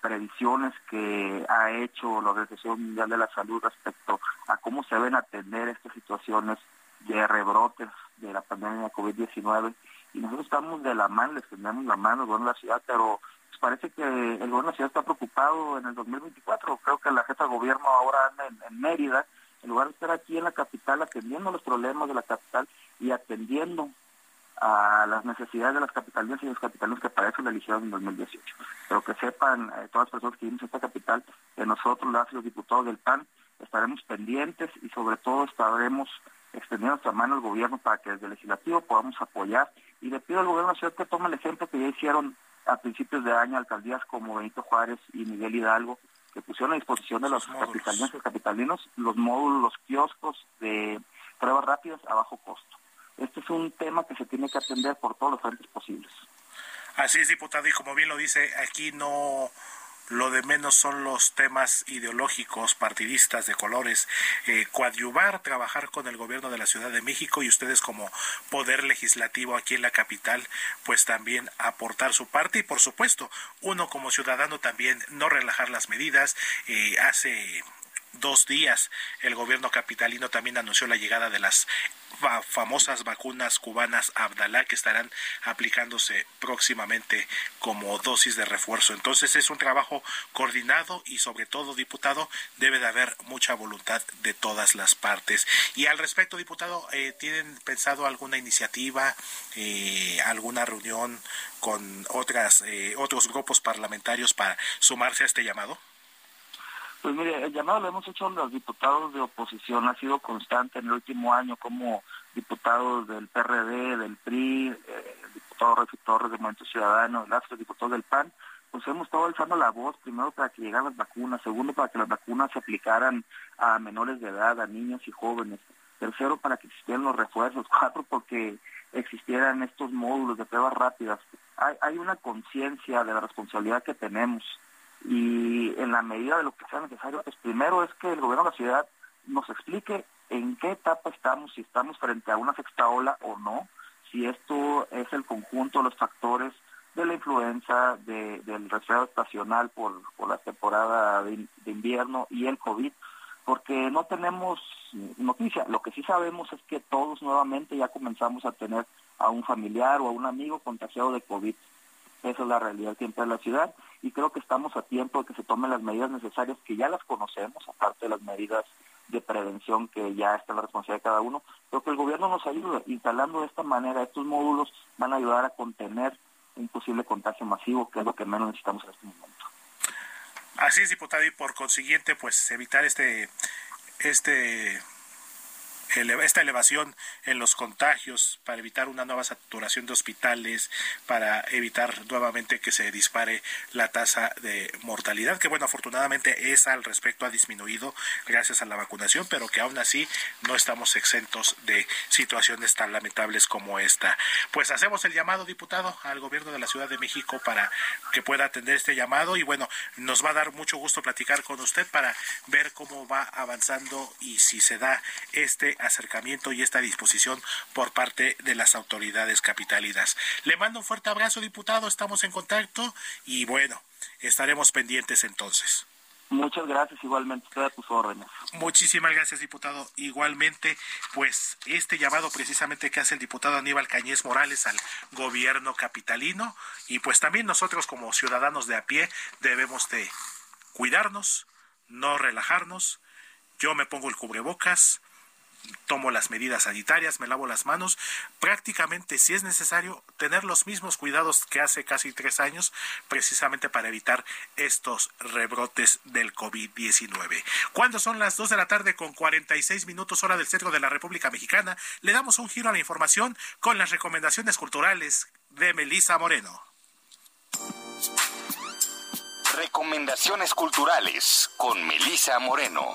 previsiones que ha hecho la Organización Mundial de la Salud respecto a cómo se deben atender estas situaciones de rebrotes de la pandemia de COVID-19 y nosotros estamos de la mano, les tenemos la mano al gobierno de la ciudad, pero pues, parece que el gobierno de la ciudad está preocupado en el 2024. Creo que la jefa de gobierno ahora anda en, Mérida, en lugar de estar aquí en la capital atendiendo los problemas de la capital y atendiendo a las necesidades de las capitalinas y los capitalinos que para eso la eligieron en 2018. Pero que sepan eh, todas las personas que vivimos en esta capital, que nosotros, los diputados del PAN, estaremos pendientes y sobre todo estaremos extendiendo nuestra mano al gobierno para que desde el legislativo podamos apoyar y le pido al gobierno nacional que tome el ejemplo que ya hicieron a principios de año alcaldías como Benito Juárez y Miguel Hidalgo, que pusieron a disposición de los, capitalinos y capitalinos los módulos, los kioscos de pruebas rápidas a bajo costo. Este es un tema que se tiene que atender por todos los frentes posibles. Así es, diputado, y como bien lo dice, aquí no lo de menos son los temas ideológicos, partidistas de colores, eh, coadyuvar, trabajar con el gobierno de la Ciudad de México y ustedes como poder legislativo aquí en la capital, pues también aportar su parte y por supuesto, uno como ciudadano también no relajar las medidas. Eh, hace dos días el gobierno capitalino también anunció la llegada de las famosas vacunas cubanas Abdalá que estarán aplicándose próximamente como dosis de refuerzo. Entonces es un trabajo coordinado y sobre todo, diputado, debe de haber mucha voluntad de todas las partes. Y al respecto, diputado, eh, ¿tienen pensado alguna iniciativa, eh, alguna reunión con otras, eh, otros grupos parlamentarios para sumarse a este llamado? Pues mire, el llamado lo hemos hecho los diputados de oposición, ha sido constante en el último año como diputados del PRD, del PRI, eh, el diputado Rafi Torres del Movimiento Ciudadano, el diputado del PAN, pues hemos estado alzando la voz, primero para que llegaran las vacunas, segundo para que las vacunas se aplicaran a menores de edad, a niños y jóvenes, tercero para que existieran los refuerzos, cuatro porque existieran estos módulos de pruebas rápidas. Hay, hay una conciencia de la responsabilidad que tenemos y en la medida de lo que sea necesario, pues primero es que el gobierno de la ciudad nos explique en qué etapa estamos, si estamos frente a una sexta ola o no, si esto es el conjunto de los factores de la influenza, del resfriado estacional por, la temporada de, de, invierno y el COVID, porque no tenemos noticia. Lo que sí sabemos es que todos nuevamente ya comenzamos a tener a un familiar o a un amigo contagiado de COVID. Esa es la realidad siempre de la ciudad y creo que estamos a tiempo de que se tomen las medidas necesarias, que ya las conocemos, aparte de las medidas de prevención que ya está en la responsabilidad de cada uno, pero que el gobierno nos ayude. Instalando de esta manera estos módulos van a ayudar a contener un posible contagio masivo, que es lo que menos necesitamos en este momento. Así es, diputado, y por consiguiente, pues evitar este este esta elevación en los contagios, para evitar una nueva saturación de hospitales, para evitar nuevamente que se dispare la tasa de mortalidad, que bueno, afortunadamente esa al respecto ha disminuido gracias a la vacunación, pero que aún así no estamos exentos de situaciones tan lamentables como esta. Pues hacemos el llamado, diputado, al gobierno de la Ciudad de México para que pueda atender este llamado y bueno, nos va a dar mucho gusto platicar con usted para ver cómo va avanzando y si se da este acercamiento y esta disposición por parte de las autoridades capitalinas. Le mando un fuerte abrazo, diputado, estamos en contacto y bueno, estaremos pendientes entonces. Muchas gracias, igualmente, a tus órdenes. Muchísimas gracias, diputado. Igualmente, pues este llamado precisamente que hace el diputado Aníbal Cañez Morales al gobierno capitalino y pues también nosotros como ciudadanos de a pie debemos de cuidarnos, no relajarnos. Yo me pongo el cubrebocas, tomo las medidas sanitarias, me lavo las manos, prácticamente si es necesario tener los mismos cuidados que hace casi tres años, precisamente para evitar estos rebrotes del COVID-19. Cuando son las dos de la tarde con 46 minutos hora del centro de la República Mexicana, le damos un giro a la información con las recomendaciones culturales de Melisa Moreno. Recomendaciones culturales con Melisa Moreno.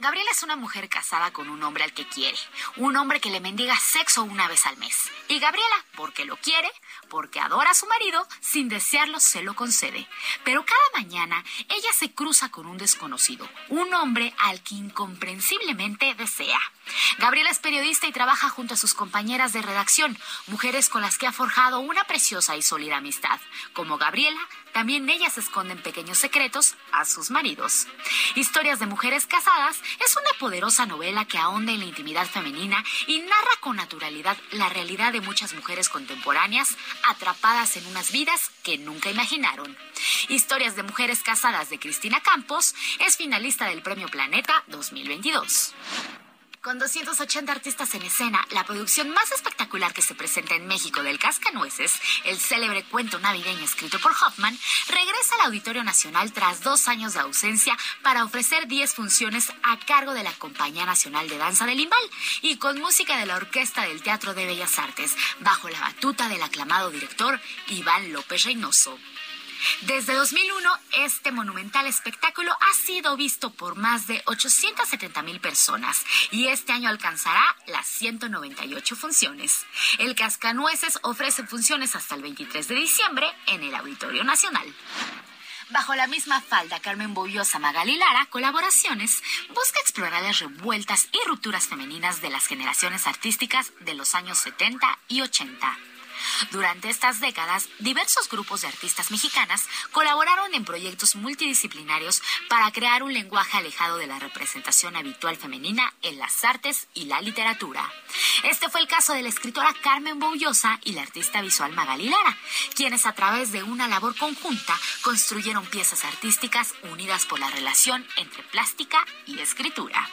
Gabriela es una mujer casada con un hombre al que quiere, un hombre que le mendiga sexo una vez al mes. Y Gabriela, porque lo quiere, porque adora a su marido, sin desearlo se lo concede. Pero cada mañana ella se cruza con un desconocido, un hombre al que incomprensiblemente desea. Gabriela es periodista y trabaja junto a sus compañeras de redacción, mujeres con las que ha forjado una preciosa y sólida amistad. Como Gabriela, también ellas esconden pequeños secretos a sus maridos. Historias de mujeres casadas es una poderosa novela que ahonda en la intimidad femenina y narra con naturalidad la realidad de muchas mujeres contemporáneas atrapadas en unas vidas que nunca imaginaron. Historias de mujeres casadas de Cristina Campos es finalista del Premio Planeta 2022. Con 280 artistas en escena, la producción más espectacular que se presenta en México del Cascanueces, el célebre cuento navideño escrito por Hoffman, regresa al Auditorio Nacional tras dos años de ausencia para ofrecer 10 funciones a cargo de la Compañía Nacional de Danza del Limbal y con música de la Orquesta del Teatro de Bellas Artes, bajo la batuta del aclamado director Iván López Reynoso. Desde 2001, este monumental espectáculo ha sido visto por más de 870 mil personas y este año alcanzará las 198 funciones. El Cascanueces ofrece funciones hasta el 23 de diciembre en el Auditorio Nacional. Bajo la misma falda, Carmen Boyosa Magali Lara, Colaboraciones, busca explorar las revueltas y rupturas femeninas de las generaciones artísticas de los años 70 y 80. Durante estas décadas, diversos grupos de artistas mexicanas colaboraron en proyectos multidisciplinarios para crear un lenguaje alejado de la representación habitual femenina en las artes y la literatura. Este fue el caso de la escritora Carmen Boullosa y la artista visual Magali Lara, quienes a través de una labor conjunta construyeron piezas artísticas unidas por la relación entre plástica y escritura.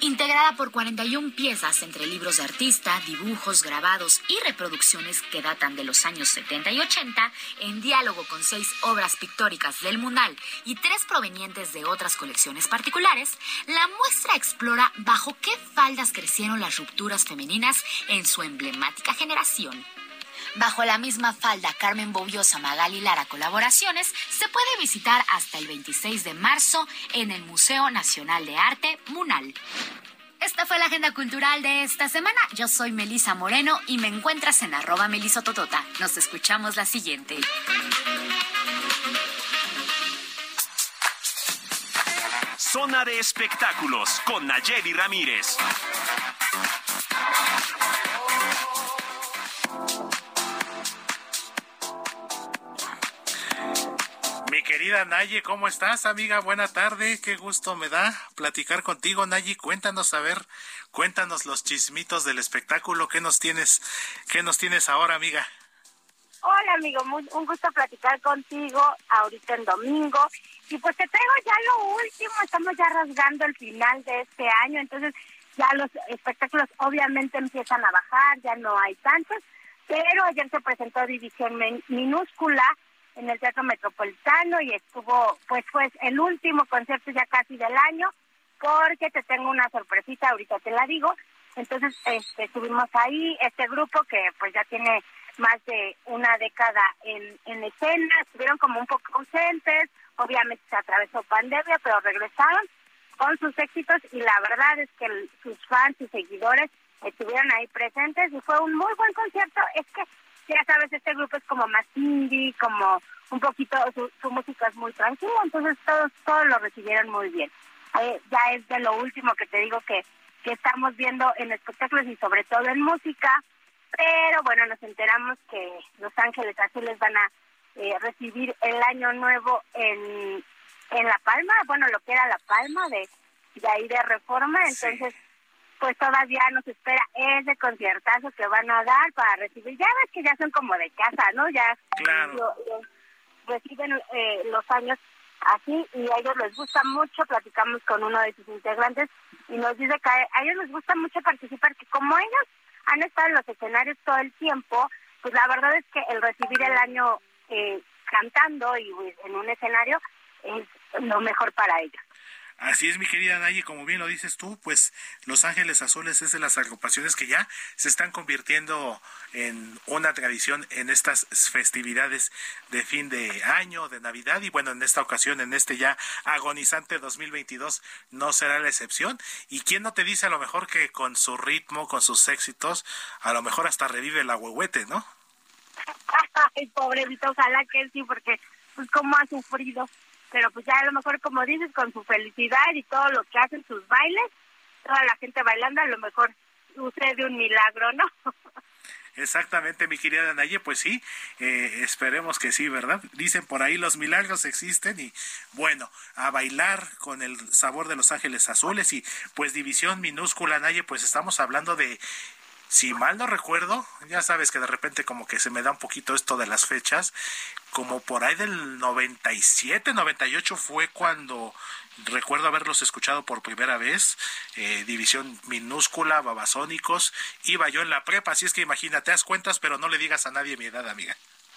Integrada por 41 piezas entre libros de artista, dibujos, grabados y reproducciones que datan de los años 70 y 80, en diálogo con seis obras pictóricas del Munal y tres provenientes de otras colecciones particulares, la muestra explora bajo qué faldas crecieron las rupturas femeninas en su emblemática generación. Bajo la misma falda Carmen Bobiosa Magali Lara Colaboraciones se puede visitar hasta el 26 de marzo en el Museo Nacional de Arte Munal. Esta fue la agenda cultural de esta semana. Yo soy Melisa Moreno y me encuentras en arroba melisototota. Nos escuchamos la siguiente. Zona de espectáculos con Nayeli Ramírez. Querida Nayi, ¿cómo estás, amiga? Buena tarde, qué gusto me da platicar contigo, Nayi. Cuéntanos, a ver, cuéntanos los chismitos del espectáculo. ¿Qué nos tienes, qué nos tienes ahora, amiga? Hola, amigo, un gusto platicar contigo ahorita en domingo. Y pues te traigo ya lo último, estamos ya rasgando el final de este año, entonces ya los espectáculos obviamente empiezan a bajar, ya no hay tantos, pero ayer se presentó División Minúscula en el Teatro Metropolitano y estuvo, pues fue el último concierto ya casi del año, porque te tengo una sorpresita, ahorita te la digo. Entonces, este, estuvimos ahí, este grupo que pues ya tiene más de una década en, en escena, estuvieron como un poco ausentes, obviamente se atravesó pandemia, pero regresaron con sus éxitos y la verdad es que sus fans y seguidores estuvieron ahí presentes y fue un muy buen concierto. Es que, ya sabes, este grupo es como más indie, como un poquito, su, su música es muy tranquila, entonces todos, todos lo recibieron muy bien. Eh, ya es de lo último que te digo que, que estamos viendo en espectáculos y sobre todo en música, pero bueno, nos enteramos que Los Ángeles Azules van a eh, recibir el año nuevo en, en La Palma, bueno, lo que era La Palma de, de ahí de Reforma, entonces pues todavía nos espera ese conciertazo que van a dar para recibir, ya ves que ya son como de casa, ¿no? Ya Claro. lo- lo- reciben eh, los años así y a ellos les gusta mucho, platicamos con uno de sus integrantes y nos dice que a ellos les gusta mucho participar, que como ellos han estado en los escenarios todo el tiempo, pues la verdad es que el recibir el año eh, cantando y en un escenario es lo mejor para ellos. Así es, mi querida Nayi, como bien lo dices tú, pues Los Ángeles Azules es de las agrupaciones que ya se están convirtiendo en una tradición en estas festividades de fin de año, de Navidad, y bueno, en esta ocasión, en este ya agonizante 2022, no será la excepción. ¿Y quién no te dice a lo mejor que con su ritmo, con sus éxitos, a lo mejor hasta revive el agüehuete, ¿no? Ay, pobrecito, ojalá que sí, porque pues como ha sufrido pero pues ya a lo mejor como dices con su felicidad y todo lo que hacen sus bailes toda la gente bailando a lo mejor sucede un milagro no Exactamente, mi querida Naye, pues sí, eh, esperemos que sí, ¿verdad? Dicen por ahí los milagros existen y bueno, a bailar con el sabor de los ángeles azules y pues división minúscula, Naye, pues estamos hablando de si mal no recuerdo, ya sabes que de repente como que se me da un poquito esto de las fechas, como por ahí del 97, 98 fue cuando recuerdo haberlos escuchado por primera vez, eh, división minúscula, babasónicos, iba yo en la prepa, así es que imagínate, haz cuentas, pero no le digas a nadie mi edad, amiga.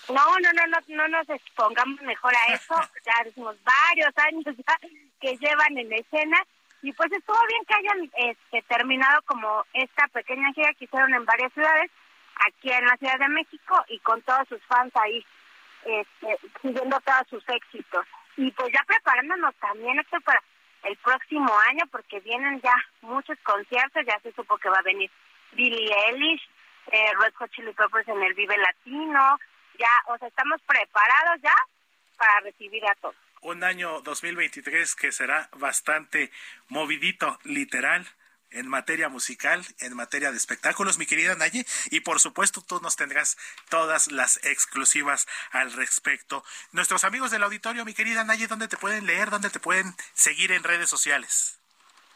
No, no, no, no, no nos expongamos mejor a eso, ya decimos varios años ya que llevan en escena y pues estuvo bien que hayan este, terminado como esta pequeña gira que hicieron en varias ciudades, aquí en la Ciudad de México y con todos sus fans ahí, este, siguiendo todos sus éxitos. Y pues ya preparándonos también esto para el próximo año, porque vienen ya muchos conciertos, ya se supo que va a venir Billie Eilish, eh, Red Hot Chili Peppers en el Vive Latino, ya, o sea, estamos preparados ya para recibir a todos un año 2023 que será bastante movidito, literal en materia musical, en materia de espectáculos, mi querida Naye, y por supuesto tú nos tendrás todas las exclusivas al respecto. Nuestros amigos del auditorio, mi querida Naye, ¿dónde te pueden leer, dónde te pueden seguir en redes sociales?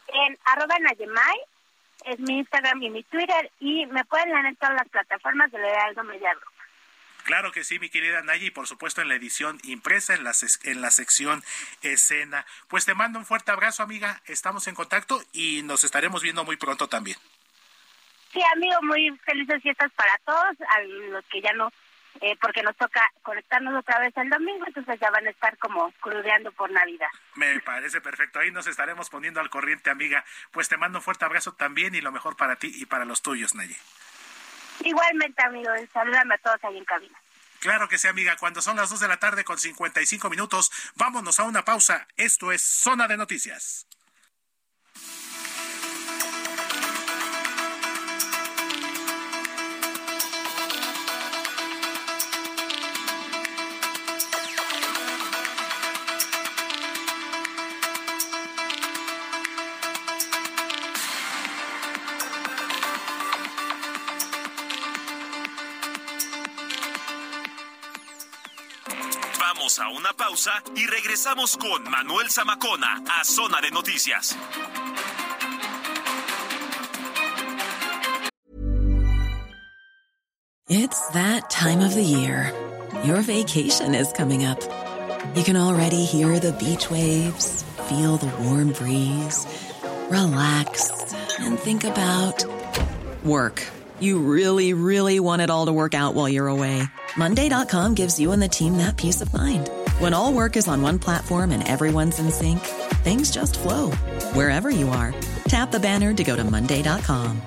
En arroba Nayemay, es mi Instagram y mi Twitter, y me pueden leer en todas las plataformas de Heraldo Media Claro que sí, mi querida Nayi, y por supuesto en la edición impresa, en la, en la sección escena. Pues te mando un fuerte abrazo, amiga. Estamos en contacto y nos estaremos viendo muy pronto también. Sí, amigo, muy felices fiestas para todos, a los que ya no, eh, porque nos toca conectarnos otra vez el domingo, entonces ya van a estar como crudeando por Navidad. Me parece perfecto, ahí nos estaremos poniendo al corriente, amiga. Pues te mando un fuerte abrazo también y lo mejor para ti y para los tuyos, Nayi. Igualmente, amigo, saludame a todos ahí en cabina. Claro que sí, amiga. Cuando son las 2 de la tarde con 55 minutos, vámonos a una pausa. Esto es Zona de Noticias. Pausa y regresamos con Manuel Zamacona a Zona de Noticias. It's that time of the year. Your vacation is coming up. You can already hear the beach waves, feel the warm breeze, relax and think about work. You really, really want it all to work out while you're away. Monday.com gives you and the team that peace of mind. When all work is on one platform and everyone's in sync, things just flow wherever you are. Tap the banner to go to Monday.com.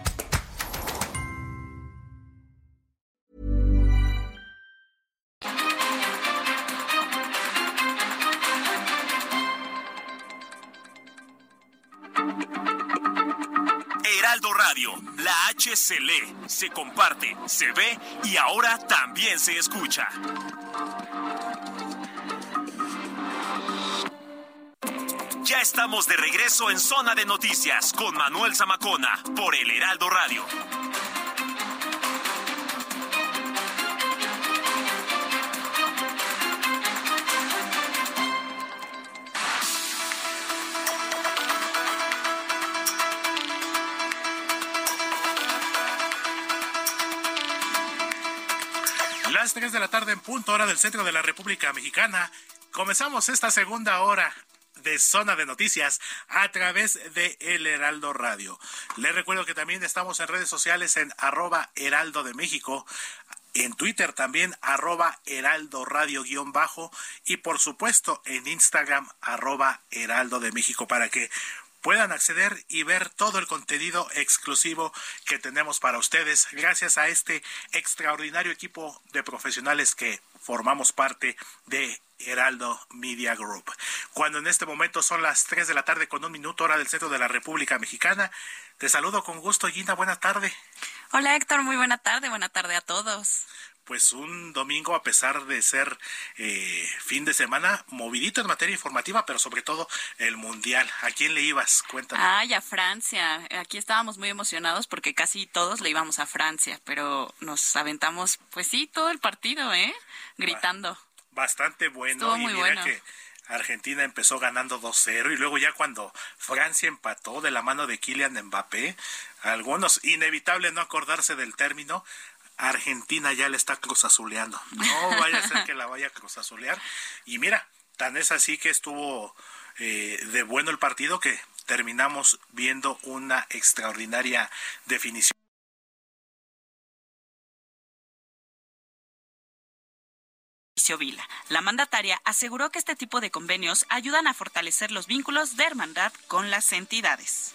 Heraldo Radio, la H se lee, se comparte, se ve y ahora también se escucha. Ya estamos de regreso en Zona de Noticias con Manuel Zamacona por el Heraldo Radio. Las 3 de la tarde en punto hora del centro de la República Mexicana. Comenzamos esta segunda hora de Zona de Noticias a través de El Heraldo Radio. Les recuerdo que también estamos en redes sociales en arroba Heraldo de México, en Twitter también arroba heraldo radio guion bajo y por supuesto en Instagram arroba heraldo de México para que puedan acceder y ver todo el contenido exclusivo que tenemos para ustedes gracias a este extraordinario equipo de profesionales que formamos parte de Heraldo Media Group. Cuando en este momento son las 3 de la tarde con un minuto hora del centro de la República Mexicana, te saludo con gusto, Gina, buena tarde. Hola Héctor, muy buena tarde, buena tarde a todos pues un domingo a pesar de ser eh, fin de semana movidito en materia informativa, pero sobre todo el mundial. ¿A quién le ibas? Cuéntame. Ay, a Francia. Aquí estábamos muy emocionados porque casi todos le íbamos a Francia, pero nos aventamos, pues sí, todo el partido, ¿eh? Gritando. Bastante bueno. y mira que Argentina empezó ganando 2-0 y luego ya cuando Francia empató de la mano de Kylian Mbappé, algunos inevitable no acordarse del término, Argentina ya le está cruzazuleando. No vaya a ser que la vaya a cruzazulear. Y mira, tan es así que estuvo eh, de bueno el partido que terminamos viendo una extraordinaria definición. Vila. La mandataria aseguró que este tipo de convenios ayudan a fortalecer los vínculos de hermandad con las entidades.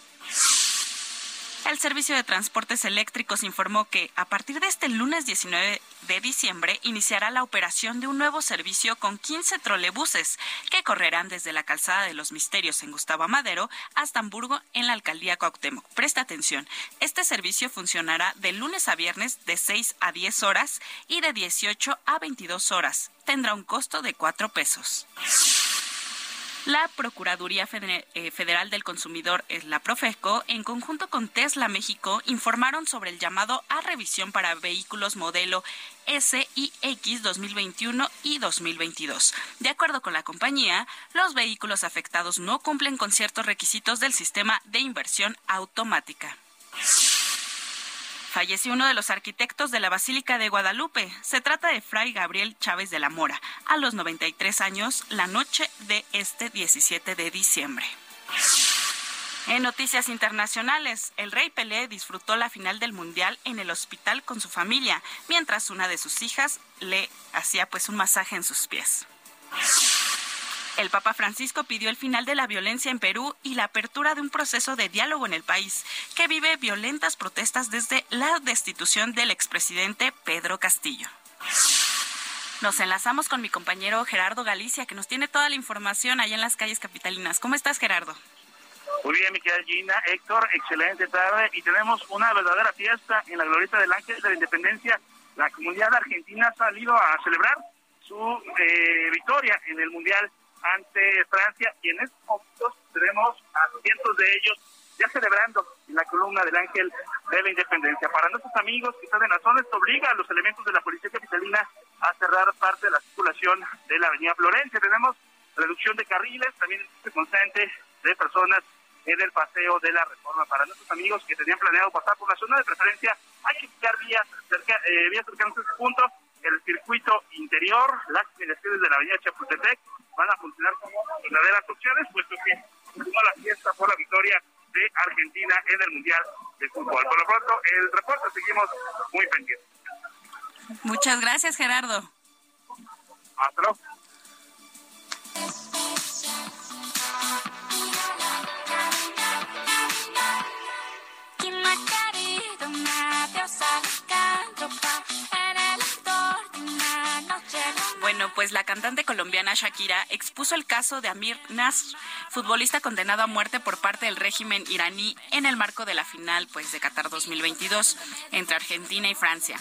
El Servicio de Transportes Eléctricos informó que a partir de este lunes 19 de diciembre iniciará la operación de un nuevo servicio con 15 trolebuses que correrán desde la calzada de los Misterios en Gustavo Amadero hasta Hamburgo en la alcaldía Cuauhtémoc. Presta atención, este servicio funcionará de lunes a viernes de 6 a 10 horas y de 18 a 22 horas. Tendrá un costo de 4 pesos. La Procuraduría eh, Federal del Consumidor, la Profesco, en conjunto con Tesla México, informaron sobre el llamado a revisión para vehículos modelo SIX 2021 y 2022. De acuerdo con la compañía, los vehículos afectados no cumplen con ciertos requisitos del sistema de inversión automática falleció uno de los arquitectos de la Basílica de Guadalupe. Se trata de Fray Gabriel Chávez de la Mora, a los 93 años, la noche de este 17 de diciembre. En noticias internacionales, el rey Pelé disfrutó la final del Mundial en el hospital con su familia, mientras una de sus hijas le hacía pues un masaje en sus pies. El Papa Francisco pidió el final de la violencia en Perú y la apertura de un proceso de diálogo en el país, que vive violentas protestas desde la destitución del expresidente Pedro Castillo. Nos enlazamos con mi compañero Gerardo Galicia, que nos tiene toda la información allá en las calles capitalinas. ¿Cómo estás, Gerardo? Muy bien, mi querida Gina. Héctor, excelente tarde. Y tenemos una verdadera fiesta en la Glorieta del Ángel de la Independencia. La comunidad argentina ha salido a celebrar su eh, victoria en el Mundial ante Francia y en estos momentos tenemos a cientos de ellos ya celebrando en la columna del Ángel de la Independencia. Para nuestros amigos que están en la zona, esto obliga a los elementos de la Policía Capitalina a cerrar parte de la circulación de la Avenida Florencia. Tenemos reducción de carriles, también este constante de personas en el paseo de la reforma. Para nuestros amigos que tenían planeado pasar por la zona de preferencia, hay que buscar vías, cerca, eh, vías cercanas a este punto, el circuito interior, las inmediaciones de la avenida Chapultepec, van a funcionar como verdaderas opciones, puesto que continúa la fiesta por la victoria de Argentina en el Mundial de Fútbol. Por lo pronto, el reporte seguimos muy pendientes. Muchas gracias, Gerardo. Hasta luego. Bueno, pues la cantante colombiana Shakira expuso el caso de Amir Nasr, futbolista condenado a muerte por parte del régimen iraní en el marco de la final pues de Qatar 2022 entre Argentina y Francia.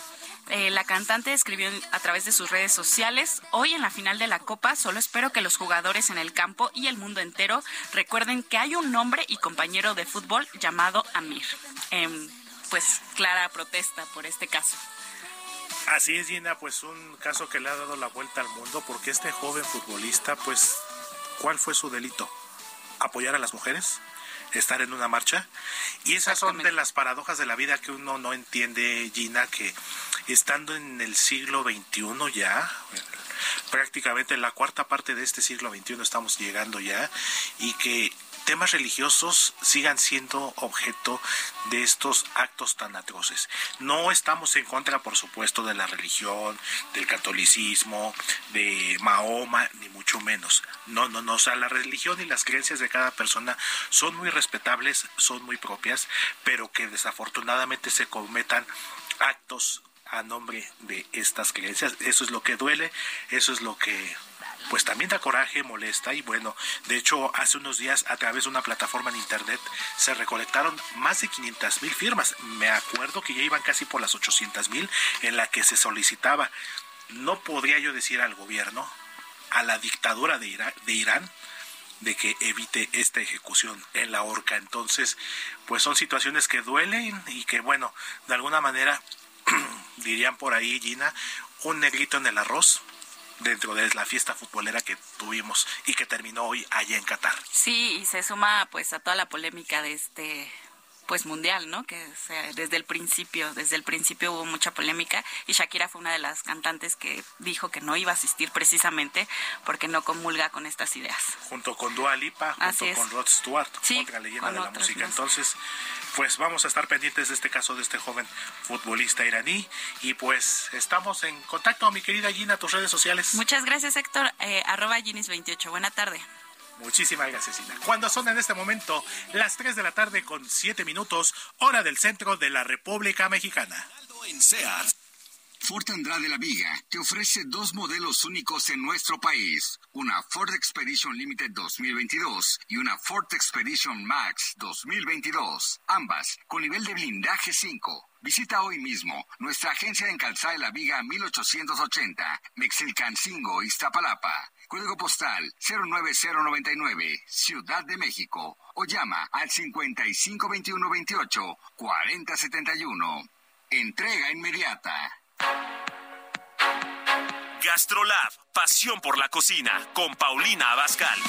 Eh, la cantante escribió a través de sus redes sociales, hoy en la final de la Copa solo espero que los jugadores en el campo y el mundo entero recuerden que hay un nombre y compañero de fútbol llamado Amir. Em, pues clara protesta por este caso. Así es, Gina, pues un caso que le ha dado la vuelta al mundo porque este joven futbolista, pues, ¿cuál fue su delito? ¿Apoyar a las mujeres? ¿Estar en una marcha? Y esas son de las paradojas de la vida que uno no entiende, Gina, que estando en el siglo XXI ya, prácticamente en la cuarta parte de este siglo XXI estamos llegando ya, y que temas religiosos sigan siendo objeto de estos actos tan atroces. No estamos en contra, por supuesto, de la religión, del catolicismo, de Mahoma, ni mucho menos. No, no, no. O sea, la religión y las creencias de cada persona son muy respetables, son muy propias, pero que desafortunadamente se cometan actos a nombre de estas creencias. Eso es lo que duele, eso es lo que pues también da coraje, molesta y bueno, de hecho hace unos días a través de una plataforma en internet se recolectaron más de 500 mil firmas. Me acuerdo que ya iban casi por las 800 mil en la que se solicitaba, no podría yo decir al gobierno, a la dictadura de, de Irán, de que evite esta ejecución en la horca. Entonces, pues son situaciones que duelen y que, bueno, de alguna manera, dirían por ahí, Gina, un negrito en el arroz, dentro de la fiesta futbolera que tuvimos y que terminó hoy allá en Qatar. Sí, y se suma pues a toda la polémica de este pues mundial, ¿no? Que desde el principio, desde el principio hubo mucha polémica y Shakira fue una de las cantantes que dijo que no iba a asistir precisamente porque no comulga con estas ideas. Junto con Dua Lipa, junto con Rod Stewart, otra leyenda de la música. Entonces, pues vamos a estar pendientes de este caso de este joven futbolista iraní y pues estamos en contacto, mi querida Gina, tus redes sociales. Muchas gracias, Héctor. Eh, arroba Ginis28. Buena tarde. Muchísimas gracias, Ina. Cuando son en este momento las 3 de la tarde con 7 minutos, hora del centro de la República Mexicana. En. Ford Andrade La Viga te ofrece dos modelos únicos en nuestro país, una Ford Expedition Limited 2022 y una Ford Expedition Max 2022, ambas con nivel de blindaje 5. Visita hoy mismo nuestra agencia en Calzada de la Viga 1880, Mexilcancingo, Iztapalapa. Código postal 09099, Ciudad de México. O llama al 552128 4071. Entrega inmediata. Gastrolab, pasión por la cocina, con Paulina Abascal.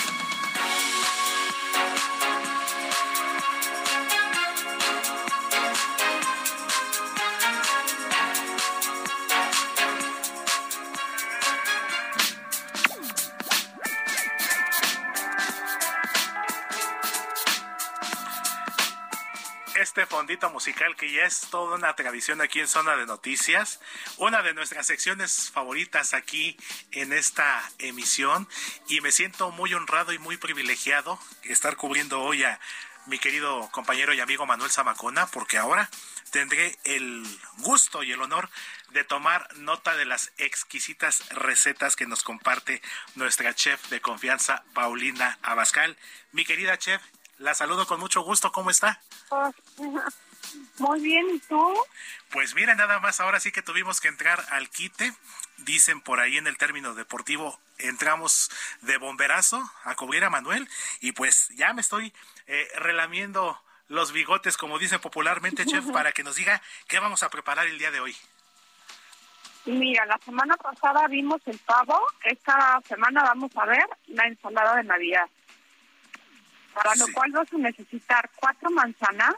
Este fondito musical que ya es toda una tradición aquí en Zona de Noticias, una de nuestras secciones favoritas aquí en esta emisión y me siento muy honrado y muy privilegiado estar cubriendo hoy a mi querido compañero y amigo Manuel Zamacona porque ahora tendré el gusto y el honor de tomar nota de las exquisitas recetas que nos comparte nuestra chef de confianza, Paulina Abascal. Mi querida chef, la saludo con mucho gusto. ¿Cómo está? Muy bien, ¿y tú? Pues mira, nada más, ahora sí que tuvimos que entrar al quite. Dicen por ahí en el término deportivo, entramos de bomberazo a cubrir a Manuel y pues ya me estoy eh, relamiendo los bigotes, como dice popularmente, chef, para que nos diga qué vamos a preparar el día de hoy. Mira, la semana pasada vimos el pavo, esta semana vamos a ver la ensalada de Navidad para lo cual vas a necesitar cuatro manzanas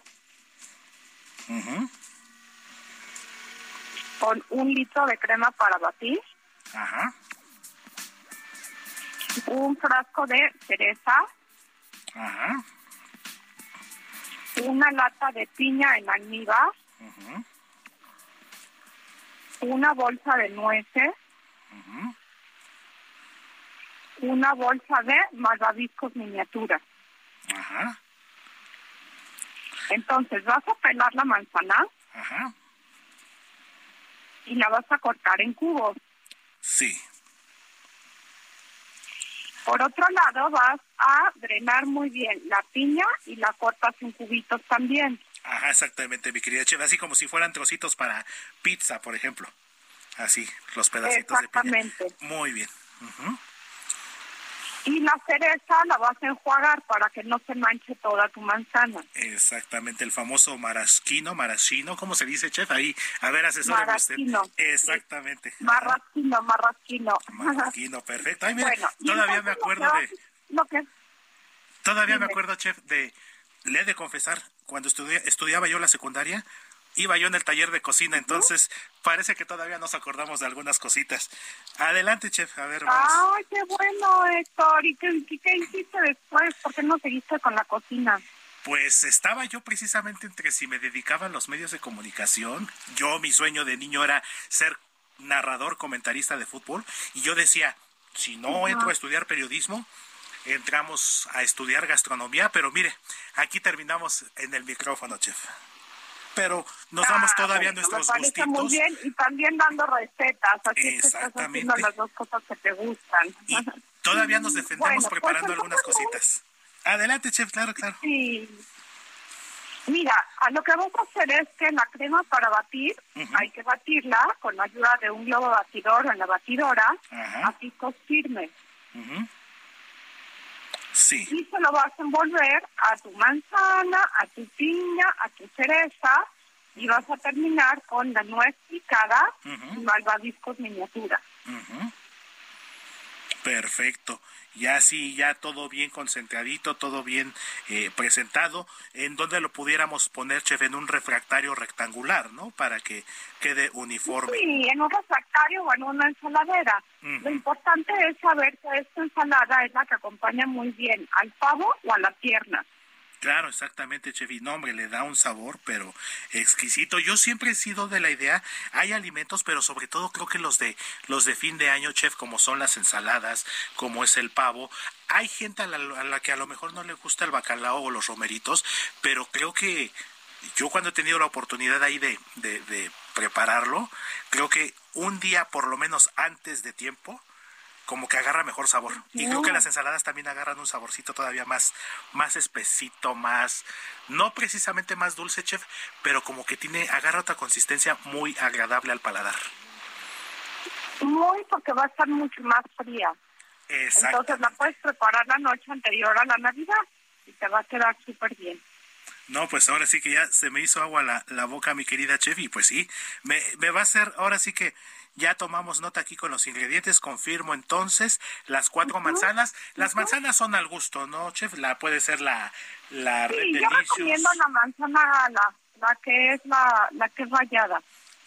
con un litro de crema para batir, un frasco de cereza, una lata de piña en almíbar, una bolsa de nueces, una bolsa de malvaviscos miniaturas. Ajá. Entonces vas a pelar la manzana. Ajá. Y la vas a cortar en cubos. Sí. Por otro lado, vas a drenar muy bien la piña y la cortas en cubitos también. Ajá, exactamente, mi querida chef. Así como si fueran trocitos para pizza, por ejemplo. Así, los pedacitos de piña. Exactamente. Muy bien. Ajá y la cereza la vas a enjuagar para que no se manche toda tu manzana. Exactamente, el famoso marasquino, maraschino, ¿cómo se dice, chef? Ahí, a ver, asesóreme usted. Exactamente. Marrasquino, marrasquino. Marrasquino, perfecto. Ay, mira, todavía me acuerdo de... Lo que... Todavía me acuerdo, chef, de... Le he de confesar, cuando estudiaba yo la secundaria, iba yo en el taller de cocina, entonces parece que todavía nos acordamos de algunas cositas. Adelante, chef, a ver, vamos. Ay, qué bueno, Héctor. ¿Y qué, qué, qué hiciste después? ¿Por qué no seguiste con la cocina? Pues estaba yo precisamente entre si me dedicaba a los medios de comunicación. Yo, mi sueño de niño era ser narrador, comentarista de fútbol. Y yo decía, si no Ajá. entro a estudiar periodismo, entramos a estudiar gastronomía. Pero mire, aquí terminamos en el micrófono, chef. Pero nos damos Ah, todavía bueno, nuestros me gustitos. muy bien y también dando recetas, así que estás las dos cosas que te gustan. Todavía nos defendemos Bueno, pues, preparando algunas cositas. Adelante, chef, claro, claro. Sí. Mira, a lo que vamos a hacer es que la crema para batir, hay que batirla con la ayuda de un globo batidor o en la batidora Ajá. a picos firmes. Ujú. Sí. Y se lo vas a envolver a tu manzana, a tu piña, a tu cereza y vas a terminar con la nuez picada y malvaviscos miniatura. Perfecto. Ya sí, ya todo bien concentradito, todo bien eh, presentado. ¿En donde lo pudiéramos poner, chef? En un refractario rectangular, ¿no? Para que quede uniforme. Sí, en un refractario o en una ensaladera. Lo importante es saber que esta ensalada es la que acompaña muy bien al pavo o a la pierna. Claro, exactamente, chef. Y no, hombre, le da un sabor, pero exquisito. Yo siempre he sido de la idea, hay alimentos, pero sobre todo creo que los de los de fin de año, chef, como son las ensaladas, como es el pavo. Hay gente a la, a la que a lo mejor no le gusta el bacalao o los romeritos, pero creo que yo cuando he tenido la oportunidad ahí de, de, de prepararlo, creo que un día por lo menos antes de tiempo, como que agarra mejor sabor. Y creo que las ensaladas también agarran un saborcito todavía más, más espesito, más, no precisamente más dulce, chef, pero como que tiene, agarra otra consistencia muy agradable al paladar. Muy porque va a estar mucho más fría. Exacto. Entonces la puedes preparar la noche anterior a la Navidad y te va a quedar súper bien. No, pues ahora sí que ya se me hizo agua la, la boca, mi querida chef, y pues sí, me, me va a hacer, ahora sí que ya tomamos nota aquí con los ingredientes, confirmo entonces las cuatro manzanas. Las manzanas son al gusto, ¿no, chef? La puede ser la, la Sí, yo recomiendo la manzana gala, la que es la, la que es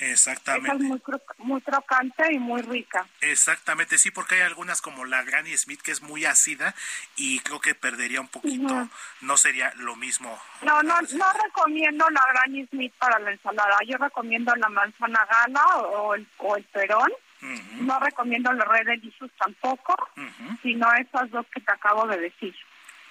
rallada. Esa es Exactamente. muy, cro- muy crocante y muy rica. Exactamente, sí, porque hay algunas como la Granny Smith que es muy ácida y creo que perdería un poquito, no sería lo mismo. No, no, no recomiendo la Granny Smith para la ensalada. Yo recomiendo la manzana gala o el, o el perón. No recomiendo la red delicious tampoco, sino esas dos que te acabo de decir.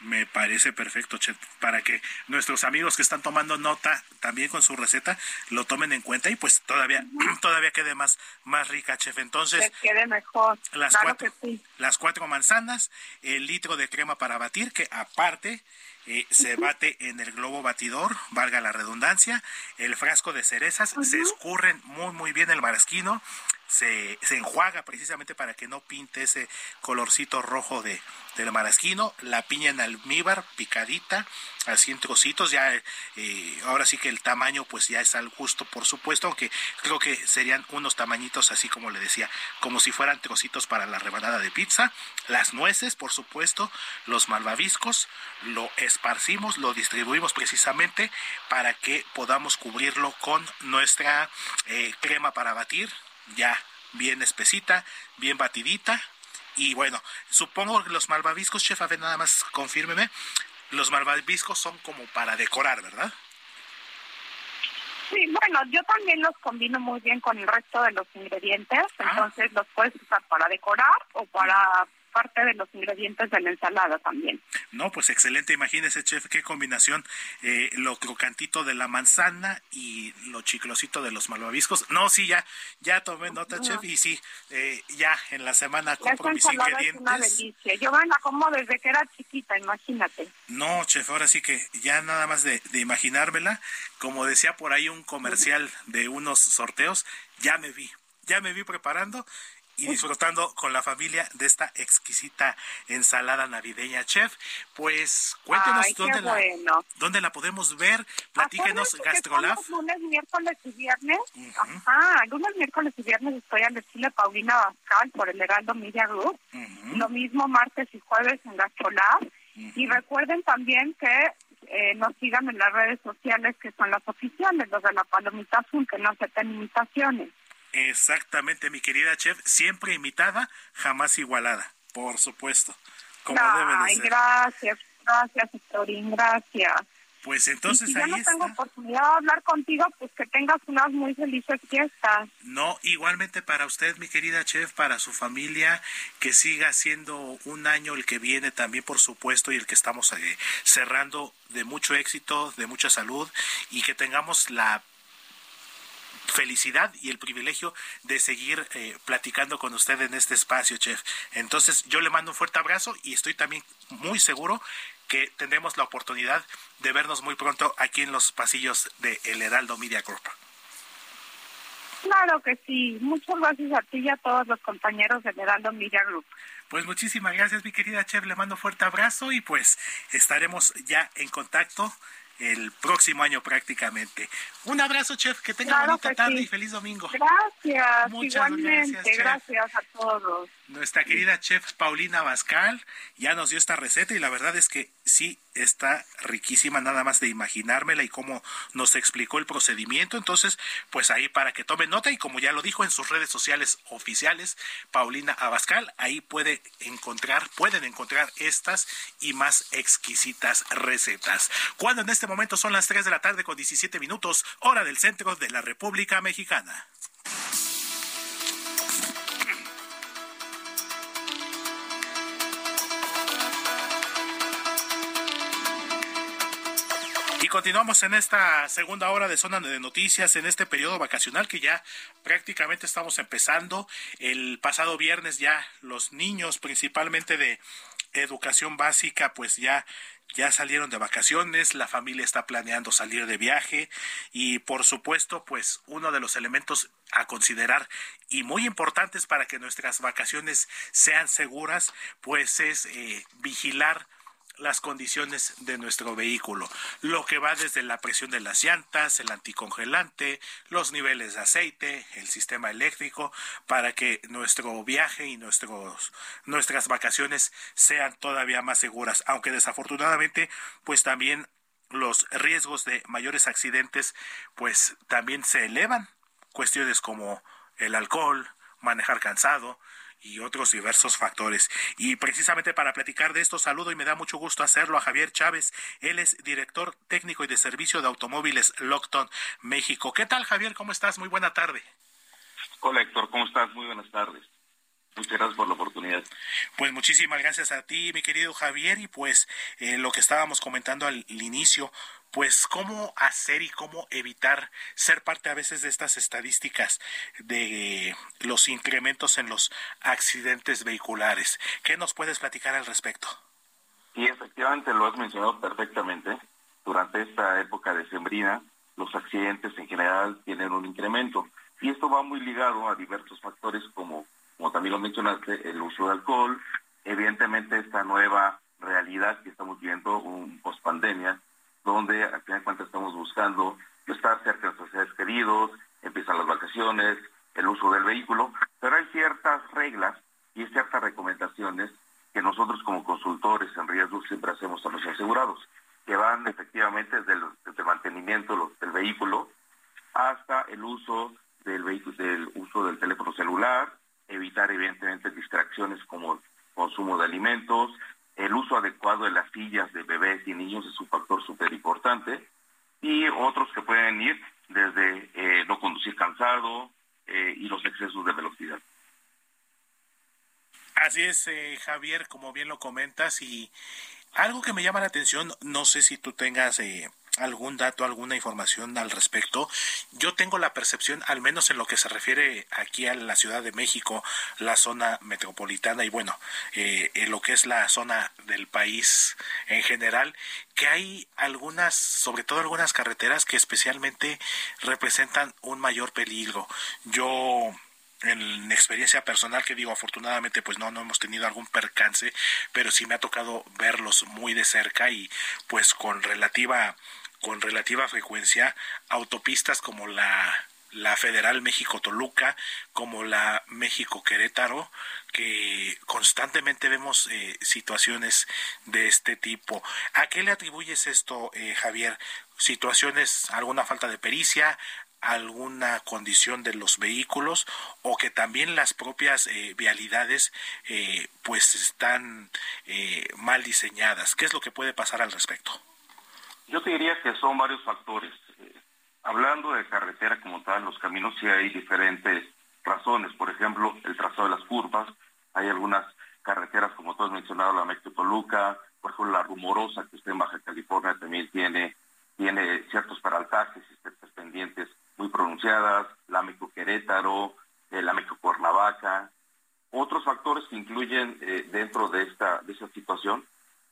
Me parece perfecto, Chet, para que nuestros amigos que están tomando nota también con su receta lo tomen en cuenta y pues todavía todavía quede más más rica, chef. Entonces, Que quede mejor. las claro cuatro, sí. las cuatro manzanas, el litro de crema para batir, que aparte eh, se bate en el globo batidor, valga la redundancia, el frasco de cerezas, se escurren muy muy bien el marasquino, se, se enjuaga precisamente para que no pinte ese colorcito rojo de, del marasquino, la piña en almíbar picadita, así en trocitos, ya eh, ahora sí que el tamaño pues ya es al gusto por supuesto, aunque creo que serían unos tamañitos así como le decía, como si fueran trocitos para la rebanada de pizza, las nueces por supuesto, los malvaviscos, lo esparcimos, lo distribuimos precisamente para que podamos cubrirlo con nuestra eh, crema para batir, ya bien espesita, bien batidita. Y bueno, supongo que los malvaviscos, chef, a ver, nada más confírmeme, los malvaviscos son como para decorar, ¿verdad? Sí, bueno, yo también los combino muy bien con el resto de los ingredientes, entonces los puedes usar para decorar o para parte de los ingredientes de la ensalada también. No, pues excelente. Imagínese, chef, qué combinación. eh, lo crocantito de la manzana y lo chiclosito de los malvaviscos. No, sí, ya, ya tomé nota, chef, y sí, eh, ya en la semana compro mis ensalada es una ingredientes. delicia. Yo me la como desde que era chiquita, imagínate. No, chef, ahora sí que ya nada más de, de imaginármela, como decía por ahí un comercial de unos sorteos, ya me vi, ya me vi preparando y disfrutando con la familia de esta exquisita ensalada navideña, chef. Pues cuéntenos Ay, dónde, la, dónde la podemos ver, platíquenos, Gastrolab. lunes, miércoles y viernes. Ajá, lunes, miércoles y viernes estoy al estilo Paulina Bascal por el Heraldo Media Group. Lo mismo martes y jueves en Gastrolab. Y recuerden también que eh, nos sigan en las redes sociales que son las oficiales, los de la palomita azul, que no aceptan imitaciones. Exactamente, mi querida chef, siempre imitada, jamás igualada, por supuesto, como debe de ser. gracias, gracias, Héctorín, gracias. Pues entonces y si ya ahí no tengo oportunidad de hablar contigo, pues que tengas unas muy felices fiestas. No, igualmente para usted, mi querida chef, para su familia, que siga siendo un año el que viene también, por supuesto, y el que estamos eh, cerrando de mucho éxito, de mucha salud, y que tengamos la felicidad y el privilegio de seguir eh, platicando con usted en este espacio, chef. Entonces, yo le mando un fuerte abrazo y estoy también muy seguro que tendremos la oportunidad de vernos muy pronto aquí en los pasillos de El Heraldo Media Group. Claro que sí. Muchas gracias a ti y a todos los compañeros del Heraldo Media Group. Pues muchísimas gracias, mi querida Chef. Le mando fuerte abrazo y pues estaremos ya en contacto el próximo año prácticamente. Un abrazo, Chef. Que tenga Claro bonita que tarde sí. y feliz domingo. Gracias, Muchas igualmente. gracias, Gracias, a todos. Nuestra querida chef Paulina Bascal ya nos dio esta receta y la verdad es que sí está riquísima nada más de imaginármela y cómo nos explicó el procedimiento. Entonces, pues ahí para que tomen nota y como ya lo dijo en sus redes sociales oficiales, Paulina Abascal, ahí puede encontrar, pueden encontrar estas y más exquisitas recetas. Cuando en este momento son las 3 de la tarde con 17 minutos, hora del centro de la República Mexicana. Continuamos en esta segunda hora de zona de noticias en este periodo vacacional que ya prácticamente estamos empezando. El pasado viernes ya los niños, principalmente de educación básica, pues ya ya salieron de vacaciones, la familia está planeando salir de viaje y por supuesto, pues uno de los elementos a considerar y muy importantes para que nuestras vacaciones sean seguras, pues es eh, vigilar las condiciones de nuestro vehículo, lo que va desde la presión de las llantas, el anticongelante, los niveles de aceite, el sistema eléctrico, para que nuestro viaje y nuestros, nuestras vacaciones sean todavía más seguras, aunque desafortunadamente pues también los riesgos de mayores accidentes pues también se elevan, cuestiones como el alcohol, manejar cansado, y otros diversos factores. Y precisamente para platicar de esto, saludo y me da mucho gusto hacerlo a Javier Chávez. Él es director técnico y de servicio de automóviles Lockton, México. ¿Qué tal, Javier? ¿Cómo estás? Muy buena tarde. Hola Héctor, ¿cómo estás? Muy buenas tardes. Muchas gracias por la oportunidad. Pues muchísimas gracias a ti, mi querido Javier, y pues eh, lo que estábamos comentando al, al inicio, pues cómo hacer y cómo evitar ser parte a veces de estas estadísticas de los incrementos en los accidentes vehiculares. ¿Qué nos puedes platicar al respecto? Y efectivamente lo has mencionado perfectamente. Durante esta época de sembrina, los accidentes en general tienen un incremento. Y esto va muy ligado a diversos factores como, como también lo mencionaste, el uso de alcohol, evidentemente esta nueva realidad que estamos viendo, un post-pandemia, donde al final de cuentas estamos buscando estar cerca de nuestros seres queridos, empiezan las vacaciones, el uso del vehículo, pero hay ciertas reglas y ciertas recomendaciones que nosotros como consultores en riesgo siempre hacemos a los asegurados, que van efectivamente desde el, mantenimiento del vehículo hasta el uso del vehículo, del uso del teléfono celular, evitar evidentemente distracciones como consumo de alimentos, el uso adecuado de las sillas de bebés y niños es un factor súper importante, y otros que pueden ir desde eh, no conducir cansado eh, y los excesos de velocidad. Así es, eh, Javier, como bien lo comentas, y algo que me llama la atención, no sé si tú tengas eh, algún dato, alguna información al respecto. Yo tengo la percepción, al menos en lo que se refiere aquí a la Ciudad de México, la zona metropolitana y bueno, eh, en lo que es la zona del país en general, que hay algunas, sobre todo algunas carreteras que especialmente representan un mayor peligro. Yo en experiencia personal que digo afortunadamente pues no no hemos tenido algún percance pero sí me ha tocado verlos muy de cerca y pues con relativa con relativa frecuencia autopistas como la la Federal México Toluca, como la México Querétaro, que constantemente vemos eh, situaciones de este tipo. ¿A qué le atribuyes esto, eh, Javier? ¿Situaciones, alguna falta de pericia, alguna condición de los vehículos o que también las propias eh, vialidades pues están mal diseñadas? ¿Qué es lo que puede pasar al respecto? Yo te diría que son varios factores. Hablando de carretera como tal, los caminos sí hay diferentes razones. Por ejemplo, el trazado de las curvas. Hay algunas carreteras, como tú has mencionado, la México Toluca, por ejemplo, la Rumorosa, que está en Baja California, también tiene, tiene ciertos peraltajes y ciertas pendientes muy pronunciadas. La México Querétaro, eh, la México Cuernavaca. Otros factores que incluyen eh, dentro de esta, de esta situación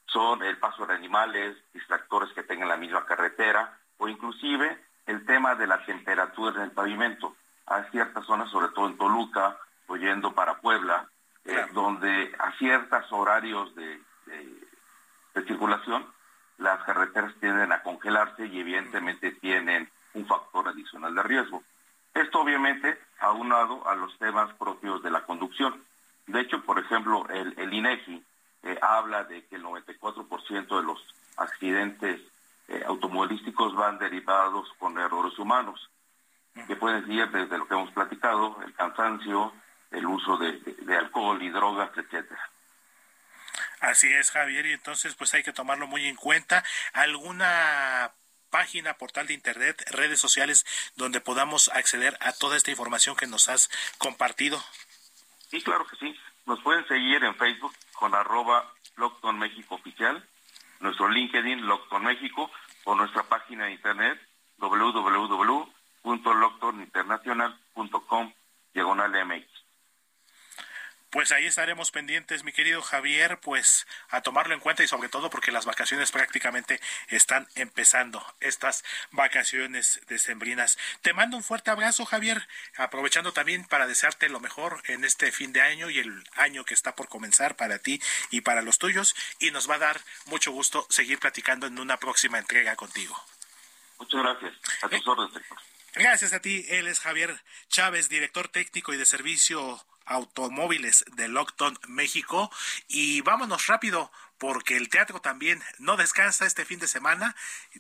son el paso de animales, distractores que tengan la misma carretera o inclusive el tema de la temperatura en el pavimento. Hay ciertas zonas, sobre todo en Toluca, oyendo para Puebla, eh, donde a ciertos horarios de, circulación las carreteras tienden a congelarse y evidentemente tienen un factor adicional de riesgo. Esto obviamente aunado a los temas propios de la conducción. De hecho, por ejemplo, el, INEGI eh, habla de que el 94% de los accidentes eh, automovilísticos van derivados con errores humanos, que pueden ser desde lo que hemos platicado, el cansancio, el uso de, alcohol y drogas, etcétera. Así es, Javier, y entonces pues hay que tomarlo muy en cuenta. ¿Alguna página, portal de internet, redes sociales donde podamos acceder a toda esta información que nos has compartido? Sí, claro que sí. Nos pueden seguir en Facebook con arroba Lockdown México Oficial nuestro LinkedIn Lockton México o nuestra página de internet www.lockdoninternacional.com diagonal MX. Pues ahí estaremos pendientes, mi querido Javier, pues a tomarlo en cuenta y sobre todo porque las vacaciones prácticamente están empezando, estas vacaciones decembrinas. Te mando un fuerte abrazo, Javier, aprovechando también para desearte lo mejor en este fin de año y el año que está por comenzar para ti y para los tuyos. Y nos va a dar mucho gusto seguir platicando en una próxima entrega contigo. Muchas gracias. A tus órdenes, Gracias a ti. Él es Javier Chávez, director técnico y de servicio automóviles de Lockton, México. Y vámonos rápido porque el teatro también no descansa este fin de semana.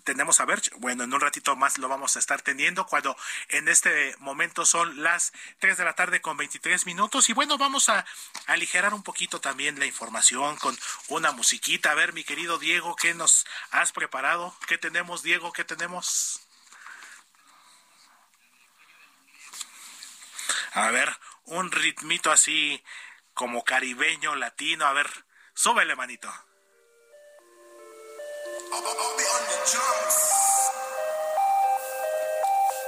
Tenemos a ver, bueno, en un ratito más lo vamos a estar teniendo cuando en este momento son las 3 de la tarde con 23 minutos. Y bueno, vamos a aligerar un poquito también la información con una musiquita. A ver, mi querido Diego, ¿qué nos has preparado? ¿Qué tenemos, Diego? ¿Qué tenemos? A ver, un ritmito así como caribeño, latino. A ver, súbele, manito.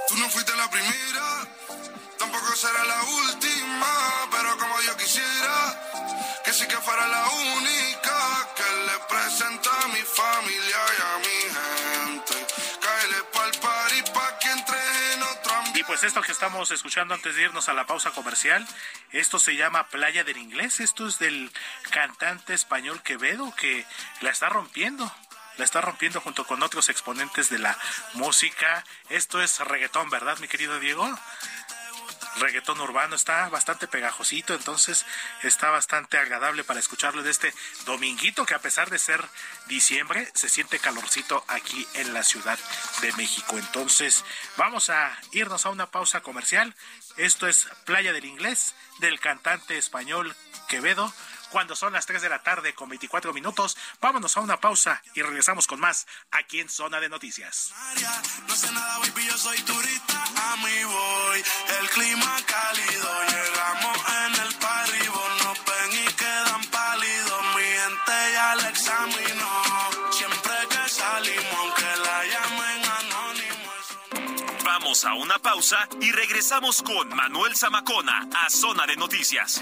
Tú no fuiste la primera, tampoco será la última, pero como yo quisiera, que sí que fuera la única que le presenta a mi familia y pues esto que estamos escuchando antes de irnos a la pausa comercial, esto se llama Playa del Inglés, esto es del cantante español Quevedo que la está rompiendo la está rompiendo junto con otros exponentes de la música. Esto es reggaetón, ¿verdad, mi querido Diego? Reggaetón urbano, está bastante pegajosito, entonces está bastante agradable para escucharlo de este dominguito que a pesar de ser diciembre se siente calorcito aquí en la Ciudad de México. Entonces vamos a irnos a una pausa comercial. Esto es Playa del Inglés del cantante español Quevedo cuando son las 3 de la tarde con 24 minutos. Vámonos a una pausa y regresamos con más aquí en Zona de Noticias. No sé nada, baby, yo soy turista. A mí voy, el clima cálido. Llegamos en el parribo, nos ven y quedan pálidos. Mi gente ya le examinó. Siempre que salimos, aunque la llamen anónimo. Vamos a una pausa y regresamos con Manuel Zamacona a Zona de Noticias.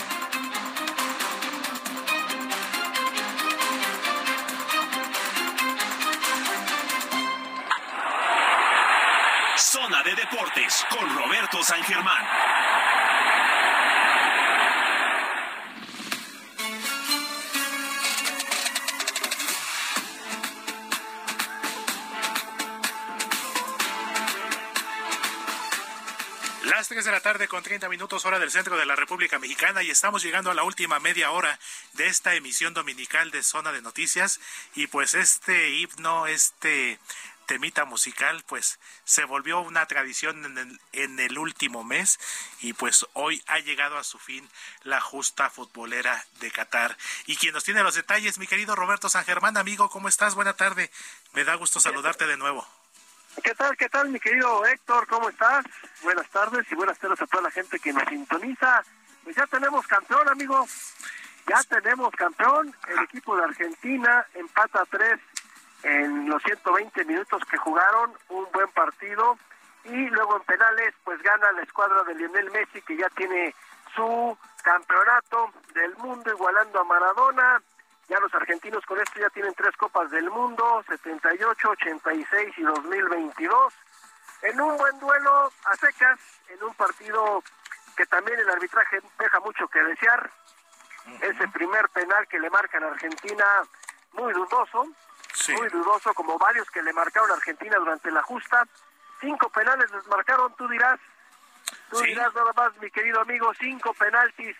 Zona de Deportes con Roberto San Germán. Las 3 de la tarde con 30 minutos hora del centro de la República Mexicana y estamos llegando a la última media hora de esta emisión dominical de Zona de Noticias y pues este himno, este temita musical, pues se volvió una tradición en el, en el, último mes y pues hoy ha llegado a su fin la justa futbolera de Qatar. Y quien nos tiene los detalles, mi querido Roberto San Germán, amigo, ¿cómo estás? Buena tarde. Me da gusto saludarte de nuevo. ¿Qué tal, qué tal, mi querido Héctor? ¿Cómo estás? Buenas tardes y buenas tardes a toda la gente que nos sintoniza. Pues ya tenemos campeón, amigo. Ya tenemos campeón. El equipo de Argentina empata tres en los 120 minutos que jugaron, un buen partido. Y luego en penales, pues gana la escuadra de Lionel Messi, que ya tiene su campeonato del mundo, igualando a Maradona. Ya los argentinos con esto ya tienen tres copas del mundo, 78, 86 y 2022. En un buen duelo a secas, en un partido que también el arbitraje deja mucho que desear. Ese primer penal que le marcan a Argentina, muy dudoso, sí. muy dudoso, como varios que le marcaron a Argentina durante la justa. Cinco penales les marcaron, tú dirás, tú ¿Sí? dirás nada más, mi querido amigo, cinco penaltis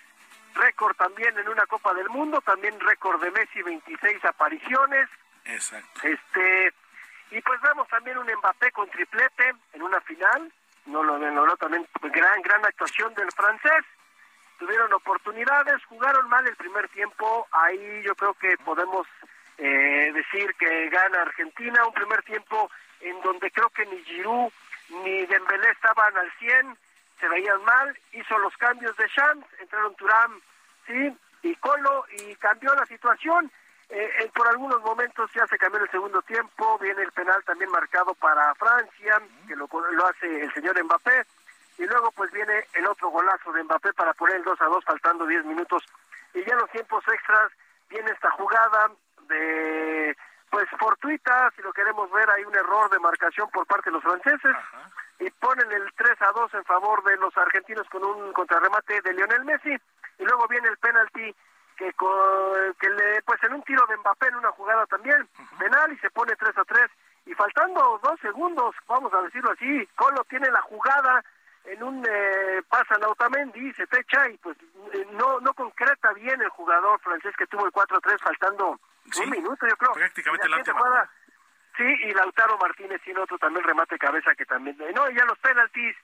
récord también en una Copa del Mundo, también récord de Messi, 26 apariciones. Exacto. Este, y pues vemos también un Mbappé con triplete en una final, no lo logró también gran gran actuación del francés. Tuvieron oportunidades, jugaron mal el primer tiempo, ahí yo creo que podemos eh, decir que gana Argentina, un primer tiempo en donde creo que ni Giroud ni Dembélé estaban al 100, se veían mal, hizo los cambios de Shams, entraron Turam, sí, y Colo, y cambió la situación. Eh, por algunos momentos ya se cambió el segundo tiempo, viene el penal también marcado para Francia, que lo, lo hace el señor Mbappé, y luego pues viene el otro golazo de Mbappé para poner el 2 a 2 faltando 10 minutos, y ya los tiempos extras viene esta jugada de pues fortuita, si lo queremos ver, hay un error de marcación por parte de los franceses Ajá. y ponen el 3 a 2 en favor de los argentinos con un contrarremate de Lionel Messi y luego viene el penalti que, que le pues en un tiro de Mbappé en una jugada también Ajá. penal y se pone 3 a 3 y faltando dos segundos, vamos a decirlo así, Colo tiene la jugada en un eh, pasa a Otamendi, se techa y pues eh, no no concreta bien el jugador francés que tuvo el 4-3 faltando sí, un minuto, yo creo. Prácticamente la última. Jugada, sí, y Lautaro Martínez tiene otro también remate cabeza que también. No, y ya los penaltis,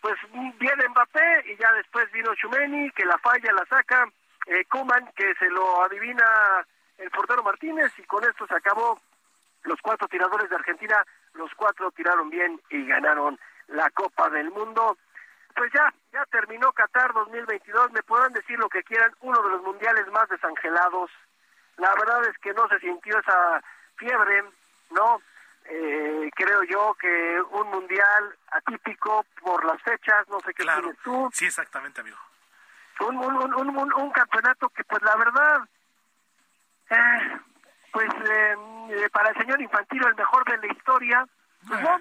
pues viene Mbappé y ya después vino Chumeni, que la falla, la saca. Eh, Kuman, que se lo adivina el portero Martínez, y con esto se acabó. Los cuatro tiradores de Argentina, los cuatro tiraron bien y ganaron la Copa del Mundo. Pues ya, ya terminó Qatar 2022. Me podrán decir lo que quieran, uno de los mundiales más desangelados la verdad es que no se sintió esa fiebre, ¿no? Eh, creo yo que un mundial atípico por las fechas, no sé qué claro. tienes tú. Sí, exactamente, amigo. Un, un, un, un, un campeonato que, pues la verdad, eh, pues eh, para el señor Infantino el mejor de la historia, pues, ¿no?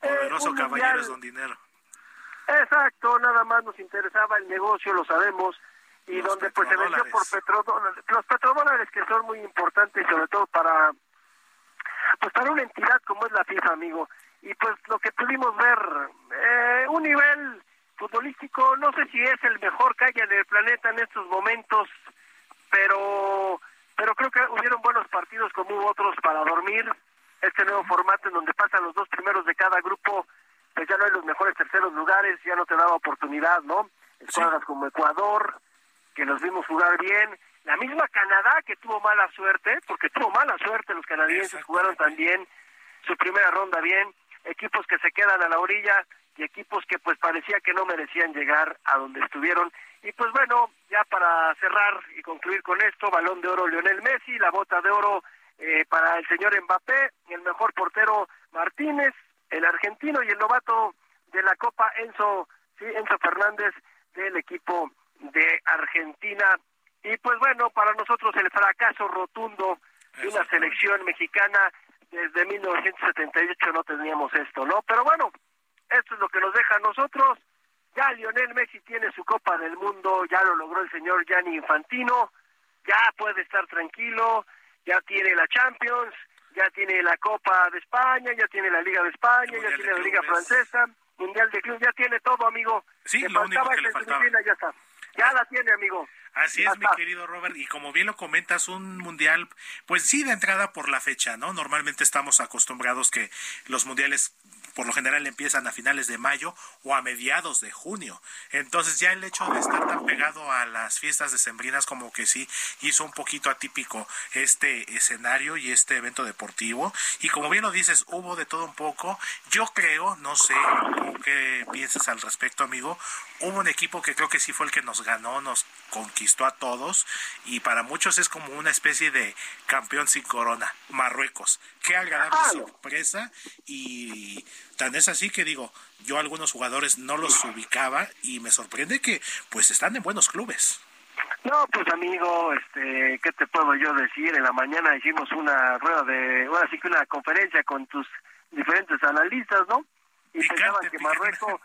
Poderoso caballeros don dinero. Exacto, nada más nos interesaba el negocio, lo sabemos y los donde pues se vendió por petrodólares, los petrodólares que son muy importantes sobre todo para pues para una entidad como es la FIFA, amigo. Y pues lo que pudimos ver, eh, un nivel futbolístico, no sé si es el mejor que haya en el planeta en estos momentos, pero pero creo que hubieron buenos partidos como hubo otros para dormir. Este nuevo formato en donde pasan los dos primeros de cada grupo, pues ya no hay los mejores terceros lugares, ya no te daba oportunidad, ¿no? Escuadras sí. como Ecuador, que los vimos jugar bien. La misma Canadá que tuvo mala suerte, porque tuvo mala suerte los canadienses, jugaron también su primera ronda bien. Equipos que se quedan a la orilla y equipos que pues parecía que no merecían llegar a donde estuvieron. Y pues bueno, ya para cerrar y concluir con esto, balón de oro Lionel Messi, la bota de oro eh, para el señor Mbappé, el mejor portero Martínez, el argentino y el novato de la Copa Enzo, sí, Enzo Fernández del equipo de Argentina. Y pues bueno, para nosotros el fracaso rotundo de una selección mexicana desde 1978 no teníamos esto, ¿no? Pero bueno, esto es lo que nos deja a nosotros. Ya Lionel Messi tiene su Copa del Mundo, ya lo logró el señor Gianni Infantino, ya puede estar tranquilo, ya tiene la Champions, ya tiene la Copa de España, ya tiene la Liga de España, ya tiene la Liga Francesa, Mundial de Club, ya tiene todo, amigo. Sí, lo único que le faltaba. Ya está. Ya la tiene, amigo. Así es, mi querido Robert, y como bien lo comentas, un mundial, pues sí, de entrada por la fecha, ¿no? Normalmente estamos acostumbrados que los mundiales por lo general empiezan a finales de mayo o a mediados de junio. Entonces ya el hecho de estar tan pegado a las fiestas decembrinas como que sí hizo un poquito atípico este escenario y este evento deportivo. Y como bien lo dices, hubo de todo un poco. Yo creo, no sé qué piensas al respecto, amigo, hubo un equipo que creo que sí fue el que nos ganó, nos conquistó a todos y para muchos es como una especie de campeón sin corona, Marruecos. Qué agradable sorpresa y tan es así que digo, yo algunos jugadores no los ubicaba y me sorprende que pues están en buenos clubes. No, pues amigo, este, ¿qué te puedo yo decir? En la mañana hicimos una rueda de, ahora sí que una conferencia con tus diferentes analistas, ¿no? y pensaban que Marruecos,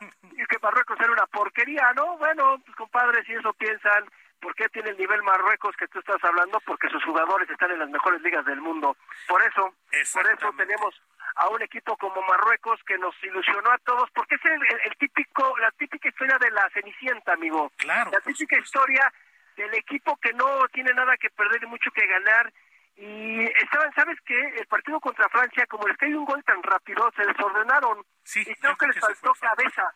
que Marruecos era una porquería, ¿no? Bueno, pues compadres, si eso piensan, ¿por qué tiene el nivel Marruecos que tú estás hablando? Porque sus jugadores están en las mejores ligas del mundo. Por eso, por eso tenemos a un equipo como Marruecos que nos ilusionó a todos, porque es el, típico, la típica historia de la Cenicienta, amigo. Claro. La típica historia del equipo que no tiene nada que perder y mucho que ganar y estaban, ¿sabes qué? El partido contra Francia, como les cae un gol tan rápido, se desordenaron. y creo que les faltó cabeza.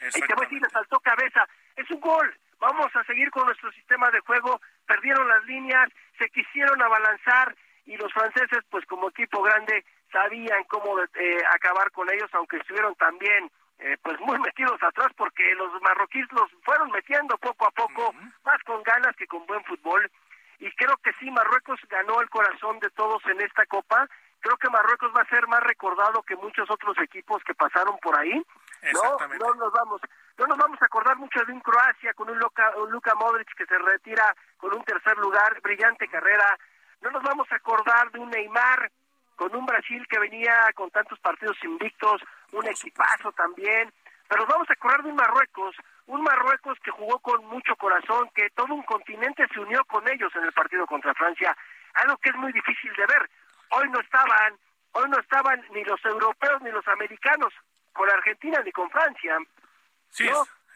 Y te voy a decir, les faltó cabeza. Es un gol. Vamos a seguir con nuestro sistema de juego. Perdieron las líneas, se quisieron abalanzar y los franceses, pues como equipo grande, sabían cómo eh, acabar con ellos, aunque estuvieron también eh, pues muy metidos atrás porque los marroquíes los fueron metiendo poco a poco, más con ganas que con buen fútbol y creo que sí, Marruecos ganó el corazón de todos en esta Copa. Creo que Marruecos va a ser más recordado que muchos otros equipos que pasaron por ahí. No, no nos vamos, no nos vamos a acordar mucho de un Croacia con un Luka, un Luka Modric que se retira con un tercer lugar, brillante carrera. No nos vamos a acordar de un Neymar con un Brasil que venía con tantos partidos invictos, un equipazo también. Pero vamos a acordar de un Marruecos un Marruecos que jugó con mucho corazón, que todo un continente se unió con ellos en el partido contra Francia, algo que es muy difícil de ver. Hoy no estaban, hoy no estaban ni los europeos ni los americanos con Argentina ni con Francia. Sí,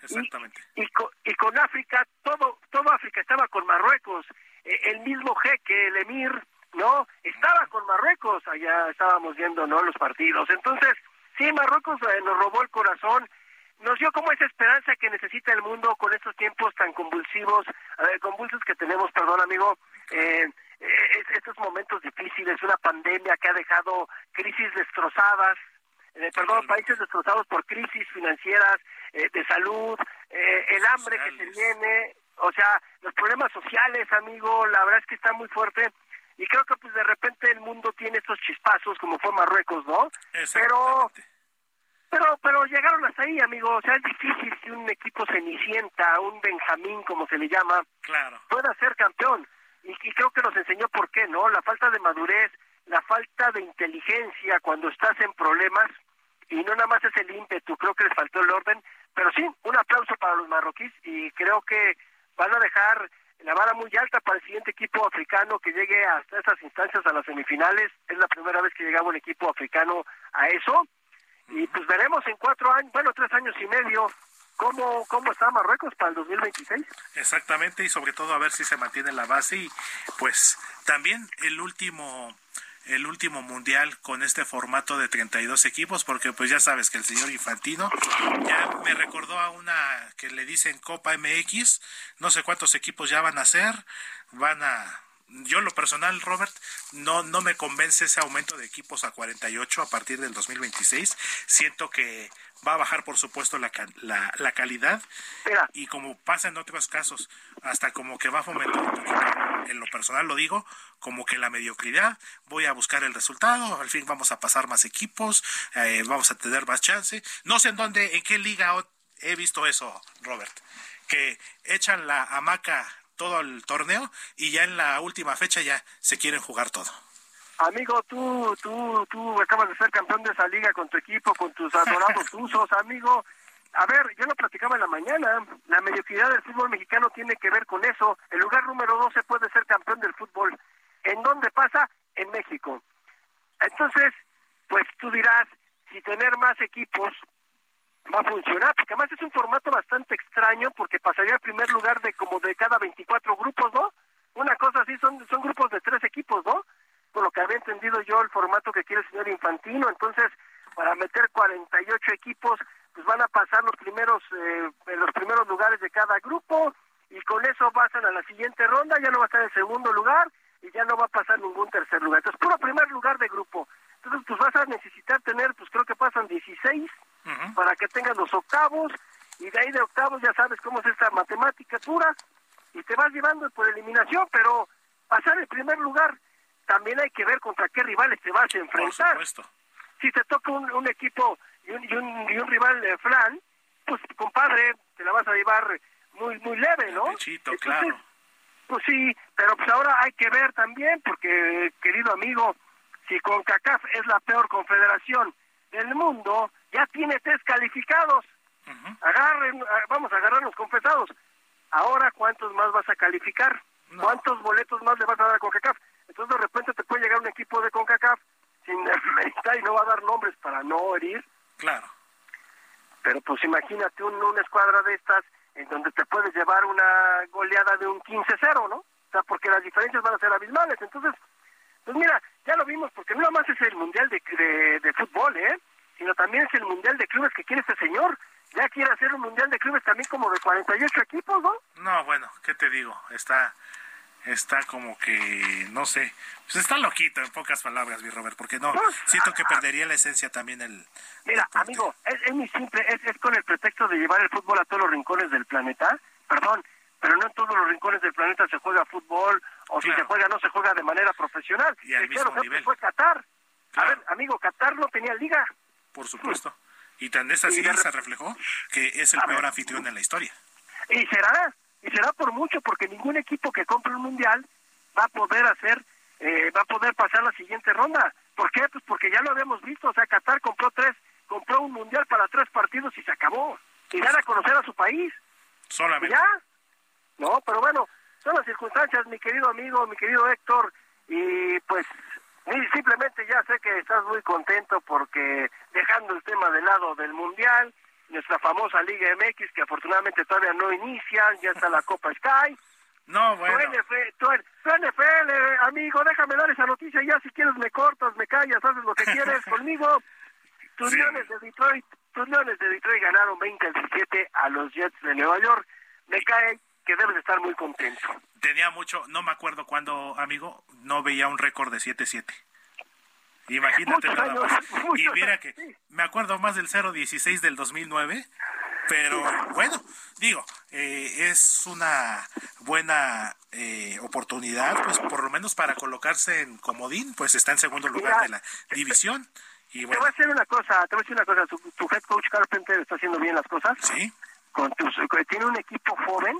exactamente. Y, con, África, todo, todo África estaba con Marruecos. E, el mismo jeque, el emir, ¿no? Estaba con Marruecos, allá estábamos viendo, ¿no? Los partidos. Entonces, sí, Marruecos eh, nos robó el corazón nos dio como esa esperanza que necesita el mundo con estos tiempos tan convulsivos, eh, convulsos que tenemos, perdón amigo, eh, eh, estos momentos difíciles, una pandemia que ha dejado crisis destrozadas, perdón, países destrozados por crisis financieras, de salud, el hambre que se viene, o sea, los problemas sociales, amigo, la verdad es que está muy fuerte y creo que pues de repente el mundo tiene estos chispazos como fue Marruecos, ¿no? Pero pero, pero llegaron hasta ahí, amigo. O sea, es difícil que un equipo cenicienta, un Benjamín, como se le llama, claro. pueda ser campeón. Y, creo que nos enseñó por qué, ¿no? La falta de madurez, la falta de inteligencia cuando estás en problemas. Y no nada más es el ímpetu, creo que les faltó el orden. Pero sí, un aplauso para los marroquíes y creo que van a dejar la vara muy alta para el siguiente equipo africano que llegue hasta esas instancias a las semifinales. Es la primera vez que llegaba un equipo africano a eso y pues veremos en cuatro años, bueno, tres años y medio, cómo, cómo está Marruecos para el 2026. Exactamente, y sobre todo a ver si se mantiene la base y pues también el último el último mundial con este formato de 32 equipos, porque pues ya sabes que el señor Infantino ya me recordó a una que le dicen Copa MX, no sé cuántos equipos ya van a ser, van a yo lo personal, Robert, no, no me convence ese aumento de equipos a 48 a partir del 2026. Siento que va a bajar por supuesto la, la, la calidad y como pasa en otros casos, hasta como que va a fomentar un poquito, en lo personal lo digo, como que la mediocridad, voy a buscar el resultado, al fin vamos a pasar más equipos, eh, vamos a tener más chance. No sé en dónde, en qué liga he visto eso, Robert, que echan la hamaca todo el torneo y ya en la última fecha ya se quieren jugar todo. Amigo, tú, tú, tú acabas de ser campeón de esa liga con tu equipo, con tus adorados usos, amigo. A ver, yo lo platicaba en la mañana, la mediocridad del fútbol mexicano tiene que ver con eso. El lugar número 12 puede ser campeón del fútbol. ¿En dónde pasa? En México. Entonces, pues tú dirás, si tener más equipos va a funcionar, porque además es un formato bastante extraño, porque pasaría al primer lugar de como de cada 24 grupos, ¿no? Una cosa así, son, son grupos de tres equipos, ¿no? Por lo que había entendido yo el formato que quiere el señor Infantino, entonces para meter 48 equipos, pues van a pasar los primeros, eh, en los primeros lugares de cada grupo, y con eso pasan a la siguiente ronda, ya no va a estar en segundo lugar, y ya no va a pasar ningún tercer lugar. Entonces, puro primer lugar de grupo. Entonces, pues vas a necesitar tener, pues creo que pasan 16 para que tengas los octavos y de ahí de octavos ya sabes cómo es esta matemática pura y te vas llevando por eliminación, pero pasar el primer lugar también hay que ver contra qué rivales te vas a enfrentar. Si te toca un, equipo y un, y un, y un rival de flan, pues compadre, te la vas a llevar muy muy leve, ¿no? claro. Pues sí, pero pues ahora hay que ver también, porque querido amigo, si CONCACAF es la peor confederación del mundo, ya tiene tres calificados. Agarren, ah, vamos a agarrar los confesados. Ahora, ¿cuántos más vas a calificar? ¿Cuántos boletos más le vas a dar a CONCACAF? Entonces, de repente te puede llegar un equipo de CONCACAF sin y no va a dar nombres para no herir. Claro. Pero pues imagínate un, una escuadra de estas en donde te puedes llevar una goleada de un 15-0, ¿no? O sea, porque las diferencias van a ser abismales. Entonces, pues mira, ya lo vimos, porque no nada más es el Mundial de, de, fútbol, ¿eh? Sino también es el Mundial de Clubes que quiere este señor. Ya quiere hacer un Mundial de Clubes también como de 48 equipos, ¿no? No, bueno, ¿qué te digo? Está está como que, no sé, pues está loquito en pocas palabras, mi Robert, porque no, pues, siento que perdería la esencia también el... Mira, amigo, es, es, muy simple, es, es con el pretexto de llevar el fútbol a todos los rincones del planeta, perdón, pero no en todos los rincones del planeta se juega fútbol, o si se juega no se juega de manera profesional. Y al mismo nivel. fue Qatar. A ver, amigo, Qatar no tenía liga. Por supuesto. Y tan es así se reflejó que es el peor anfitrión en la historia. Y será, y será por mucho, porque ningún equipo que compre un mundial va a poder hacer, eh, va a poder pasar la siguiente ronda. ¿Por qué? Pues porque ya lo habíamos visto, o sea, Qatar compró tres, compró un mundial para tres partidos y se acabó. Y dan a conocer a su país. Solamente. ¿Ya? No, pero bueno, son las circunstancias, mi querido amigo, mi querido Héctor, y pues simplemente ya sé que estás muy contento porque dejando el tema de lado del Mundial, nuestra famosa Liga MX, que afortunadamente todavía no inicia, ya está la Copa Sky. No, bueno. Tu, NFL, amigo, déjame dar esa noticia ya, si quieres me cortas, me callas, haces lo que quieres conmigo. Tus Leones de Detroit, tus Leones de Detroit ganaron 20 17 a los Jets de Nueva York. Me cae que debes estar muy contento. Tenía mucho, no me acuerdo cuándo, amigo, no veía un récord de 7-7. Imagínate nada más. Y mira que me acuerdo más del 0-16 del 2009, pero bueno, digo, eh, es una buena eh, oportunidad, pues por lo menos para colocarse en comodín, pues está en segundo lugar de la división. Y bueno. Te voy a decir una cosa, te voy a decir una cosa, tu, tu head coach Carpenter está haciendo bien las cosas. Sí. Con tus, tiene un equipo joven,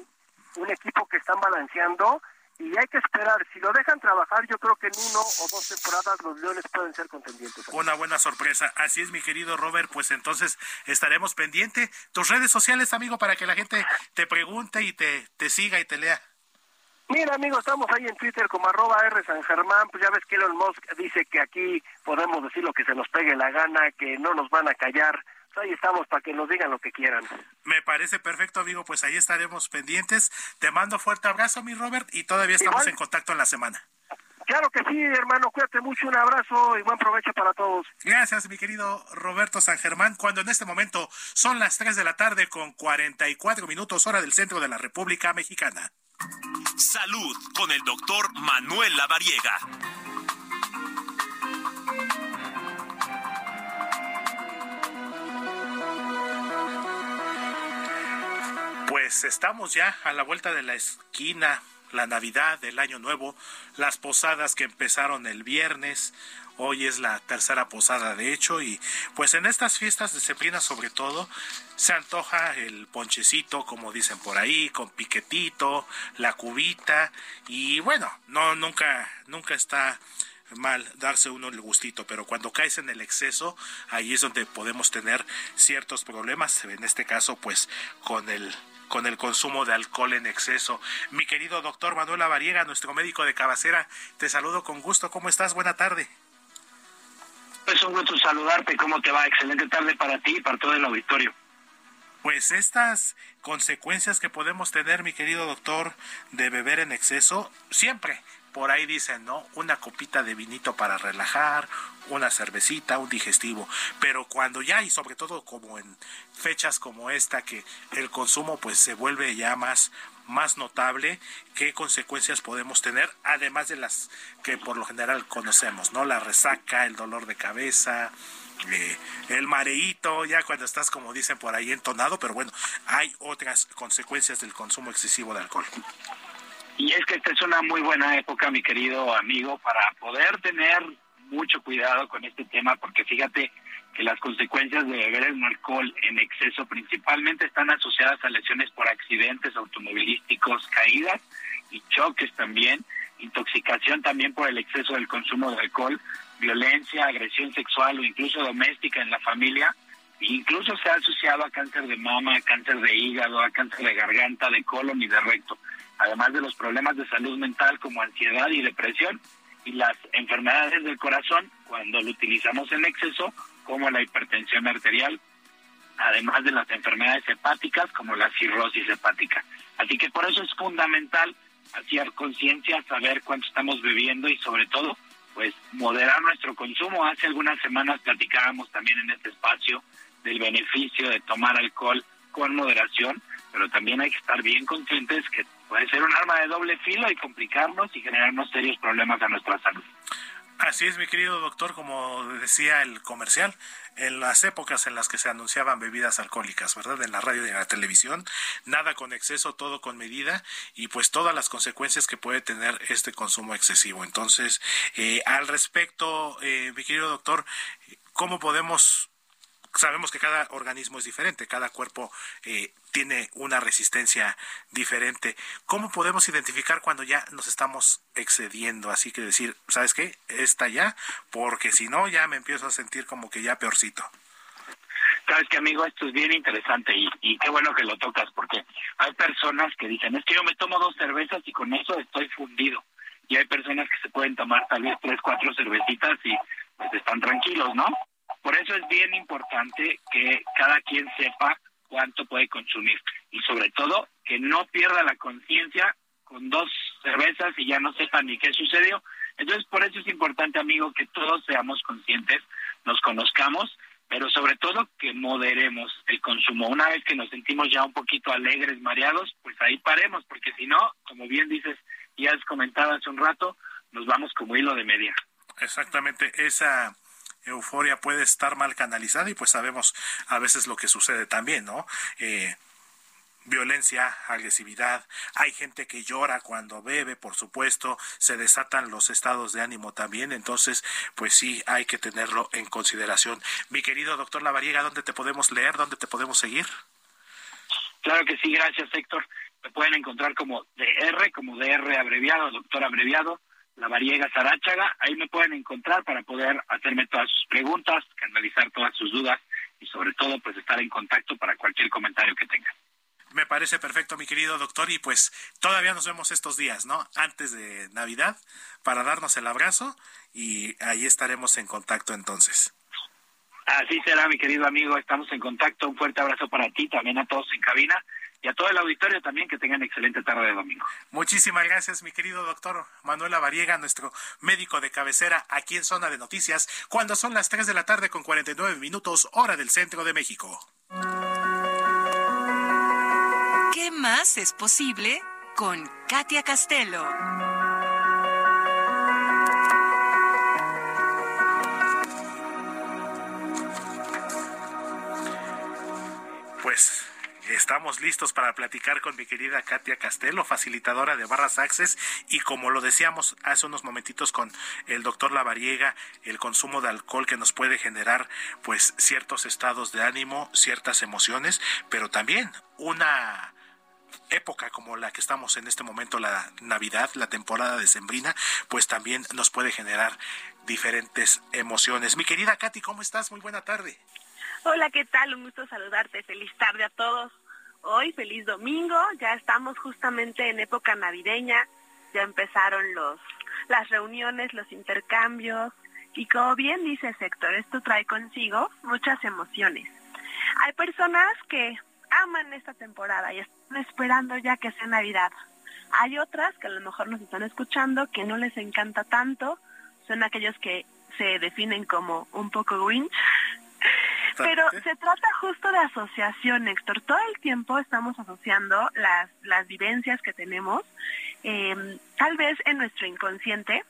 un equipo que están balanceando y hay que esperar. Si lo dejan trabajar, yo creo que en uno o dos temporadas los Leones pueden ser contendientes. Una buena sorpresa. Así es, mi querido Robert. Pues entonces estaremos pendiente. Tus redes sociales, amigo, para que la gente te pregunte y te, te siga y te lea. Mira, amigo, estamos ahí en Twitter como arroba R San Germán. Pues ya ves que Elon Musk dice que aquí podemos decir lo que se nos pegue la gana, que no nos van a callar ahí estamos para que nos digan lo que quieran. Me parece perfecto, amigo. Pues ahí estaremos pendientes. Te mando fuerte abrazo, mi Robert, y todavía estamos en contacto en la semana. Claro que sí, hermano. Cuídate mucho. Un abrazo y buen provecho para todos. Gracias, mi querido Roberto San Germán. Cuando en este momento son las 3 de la tarde con 44 minutos hora del centro de la República Mexicana. Salud con el doctor Manuel Lavariega. Pues estamos ya a la vuelta de la esquina, la Navidad, el Año Nuevo, las posadas que empezaron el viernes, hoy es la tercera posada de hecho y pues en estas fiestas de sembrina sobre todo se antoja el ponchecito como dicen por ahí con piquetito la cubita y bueno no nunca nunca está mal darse uno el gustito, pero cuando caes en el exceso, ahí es donde podemos tener ciertos problemas, en este caso pues con el con el consumo de alcohol en exceso. Mi querido doctor Manuel Avariega, nuestro médico de cabecera, te saludo con gusto. ¿Cómo estás? Buena tarde. Es un gusto saludarte. ¿Cómo te va? Excelente tarde para ti y para todo el auditorio. Pues estas consecuencias que podemos tener, mi querido doctor, de beber en exceso, siempre por ahí dicen, ¿no? Una copita de vinito para relajar, una cervecita, un digestivo. Pero cuando ya, y sobre todo como en fechas como esta, que el consumo pues se vuelve ya más, más notable, qué consecuencias podemos tener, además de las que por lo general conocemos, ¿no? La resaca, el dolor de cabeza, eh, el mareíto, ya cuando estás, como dicen por ahí, entonado, pero bueno, hay otras consecuencias del consumo excesivo de alcohol. Y es que esta es una muy buena época, mi querido amigo, para poder tener mucho cuidado con este tema, porque fíjate que las consecuencias de beber el alcohol en exceso principalmente están asociadas a lesiones por accidentes automovilísticos, caídas y choques también, intoxicación también por el exceso del consumo de alcohol, violencia, agresión sexual o incluso doméstica en la familia. Incluso se ha asociado a cáncer de mama, a cáncer de hígado, a cáncer de garganta, de colon y de recto además de los problemas de salud mental como ansiedad y depresión y las enfermedades del corazón cuando lo utilizamos en exceso como la hipertensión arterial, además de las enfermedades hepáticas como la cirrosis hepática. Así que por eso es fundamental hacer conciencia, saber cuánto estamos bebiendo y sobre todo pues moderar nuestro consumo. Hace algunas semanas platicábamos también en este espacio del beneficio de tomar alcohol con moderación, pero también hay que estar bien conscientes que puede ser un arma de doble filo y complicarnos y generarnos serios problemas a nuestra salud. Así es, mi querido doctor, como decía el comercial, en las épocas en las que se anunciaban bebidas alcohólicas, ¿verdad? En la radio y en la televisión, nada con exceso, todo con medida y pues todas las consecuencias que puede tener este consumo excesivo. Entonces, eh, al respecto, eh, mi querido doctor, ¿cómo podemos sabemos que cada organismo es diferente, cada cuerpo eh, tiene una resistencia diferente. ¿Cómo podemos identificar cuando ya nos estamos excediendo? Así que decir, ¿sabes qué? Está ya, porque si no, ya me empiezo a sentir como que ya peorcito. Sabes que amigo, esto es bien interesante y, y qué bueno que lo tocas porque hay personas que dicen, es que yo me tomo dos cervezas y con eso estoy fundido. Y hay personas que se pueden tomar tal vez tres, cuatro cervecitas y pues están tranquilos, ¿no? Por eso es bien importante que cada quien sepa cuánto puede consumir y sobre todo que no pierda la conciencia con dos cervezas y ya no sepa ni qué sucedió. Entonces, por eso es importante, amigo, que todos seamos conscientes, nos conozcamos, pero sobre todo que moderemos el consumo. Una vez que nos sentimos ya un poquito alegres, mareados, pues ahí paremos, porque si no, como bien dices y has comentado hace un rato, nos vamos como hilo de media. Exactamente, esa euforia puede estar mal canalizada y pues sabemos a veces lo que sucede también, ¿no? Eh, violencia, agresividad, hay gente que llora cuando bebe, por supuesto, se desatan los estados de ánimo también, entonces, pues sí, hay que tenerlo en consideración. Mi querido doctor Lavariega, ¿dónde te podemos leer? ¿Dónde te podemos seguir? Claro que sí, gracias Héctor. Me pueden encontrar como DR, como DR abreviado, doctor abreviado, la Variega Saráchaga. Ahí me pueden encontrar para poder hacerme todas sus preguntas, canalizar todas sus dudas y sobre todo pues estar en contacto para cualquier comentario que tengan. Me parece perfecto, mi querido doctor, y pues todavía nos vemos estos días, ¿no? Antes de Navidad, para darnos el abrazo y ahí estaremos en contacto entonces. Así será, mi querido amigo, estamos en contacto. Un fuerte abrazo para ti, también a todos en cabina y a todo el auditorio también que tengan excelente tarde de domingo. Muchísimas gracias, mi querido doctor Manuela Variega, nuestro médico de cabecera aquí en Zona de Noticias, cuando son las 3 de la tarde con 49 minutos, hora del centro de México. ¿Qué más es posible con Katia Castelo? Pues Estamos listos para platicar con mi querida Katia Castelo, facilitadora de Barras Access, y como lo decíamos hace unos momentitos con el doctor Lavariega, el consumo de alcohol que nos puede generar pues ciertos estados de ánimo, ciertas emociones, pero también una época como la que estamos en este momento, la Navidad, la temporada de Sembrina, pues también nos puede generar diferentes emociones. Mi querida Katy, ¿cómo estás? Muy buena tarde. Hola, ¿qué tal? Un gusto saludarte. Feliz tarde a todos. Hoy, feliz domingo. Ya estamos justamente en época navideña. Ya empezaron los las reuniones, los intercambios. Y como bien dice Héctor, esto trae consigo muchas emociones. Hay personas que aman esta temporada y están esperando ya que sea Navidad. Hay otras que a lo mejor nos están escuchando que no les encanta tanto. Son aquellos que se definen como un poco Grinch pero se trata justo de asociación, Héctor. Todo el tiempo estamos asociando las, las vivencias que tenemos, em, tal vez en nuestro inconsciente,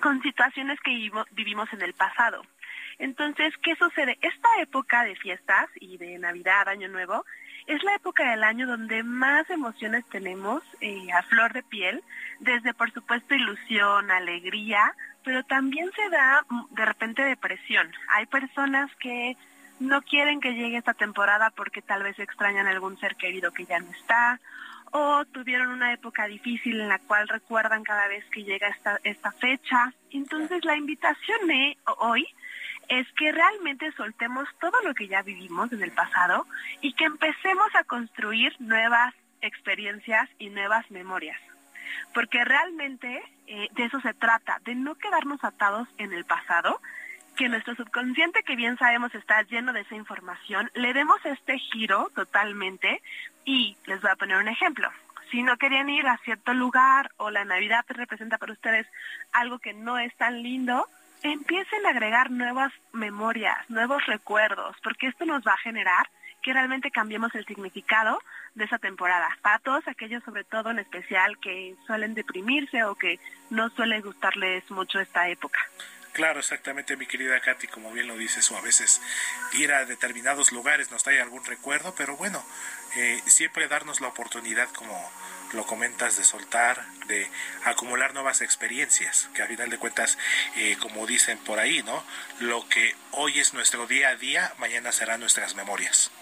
con situaciones que vivimos en el pasado. Entonces, ¿qué sucede? Esta época de fiestas y de Navidad, Año Nuevo, es la época del año donde más emociones tenemos eh, a flor de piel, desde por supuesto ilusión, alegría, pero también se da mm, de repente depresión. Hay personas que no quieren que llegue esta temporada porque tal vez extrañan algún ser querido que ya no está o tuvieron una época difícil en la cual recuerdan cada vez que llega esta, esta fecha. Entonces la invitación hoy es que realmente soltemos todo lo que ya vivimos en el pasado y que empecemos a construir nuevas experiencias y nuevas memorias. Porque realmente eh, de eso se trata, de no quedarnos atados en el pasado, que nuestro subconsciente, que bien sabemos está lleno de esa información, le demos este giro totalmente y les voy a poner un ejemplo. Si no querían ir a cierto lugar o la Navidad representa para ustedes algo que no es tan lindo, empiecen a agregar nuevas memorias, nuevos recuerdos, porque esto nos va a generar que realmente cambiemos el significado de esa temporada. Para todos aquellos, sobre todo en especial, que suelen deprimirse o que no suele gustarles mucho esta época. Claro, exactamente, mi querida Katy, como bien lo dices, o a veces ir a determinados lugares nos trae algún recuerdo, pero bueno, eh, siempre darnos la oportunidad, como lo comentas, de soltar, de acumular nuevas experiencias, que a final de cuentas, eh, como dicen por ahí, ¿no? Lo que hoy es nuestro día a día, mañana serán nuestras memorias.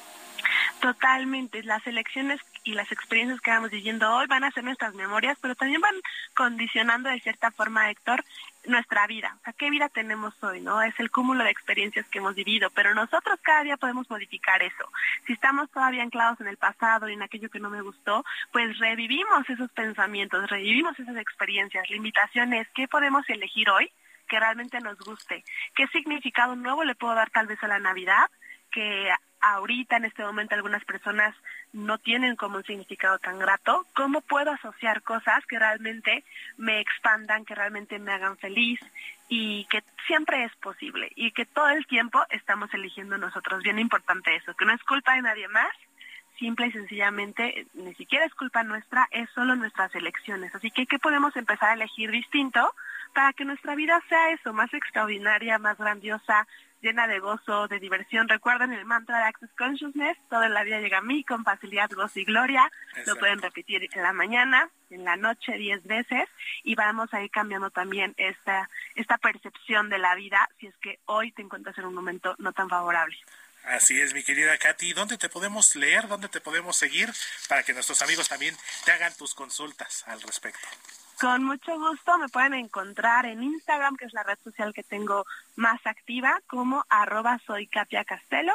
Totalmente, las elecciones y las experiencias que vamos viviendo hoy van a ser nuestras memorias, pero también van condicionando de cierta forma, Héctor, nuestra vida. O sea, ¿qué vida tenemos hoy? ¿No? Es el cúmulo de experiencias que hemos vivido, pero nosotros cada día podemos modificar eso. Si estamos todavía anclados en el pasado y en aquello que no me gustó, pues revivimos esos pensamientos, revivimos esas experiencias. La invitación es, ¿qué podemos elegir hoy que realmente nos guste? ¿Qué significado nuevo le puedo dar tal vez a la Navidad? que ahorita en este momento algunas personas no tienen como un significado tan grato, ¿cómo puedo asociar cosas que realmente me expandan, que realmente me hagan feliz y que siempre es posible y que todo el tiempo estamos eligiendo nosotros? Bien importante eso, que no es culpa de nadie más, simple y sencillamente ni siquiera es culpa nuestra, es solo nuestras elecciones. Así que, ¿qué podemos empezar a elegir distinto para que nuestra vida sea eso, más extraordinaria, más grandiosa, llena de gozo, de diversión. Recuerden el mantra de Access Consciousness, toda la vida llega a mí con facilidad, gozo y gloria. Lo pueden repetir en la mañana, en la noche diez veces y vamos a ir cambiando también esta, esta percepción de la vida si es que hoy te encuentras en un momento no tan favorable. Así es, mi querida Katy. ¿Dónde te podemos leer? ¿Dónde te podemos seguir? Para que nuestros amigos también te hagan tus consultas al respecto. Con mucho gusto me pueden encontrar en Instagram, que es la red social que tengo más activa, como arroba soy Katia Castelo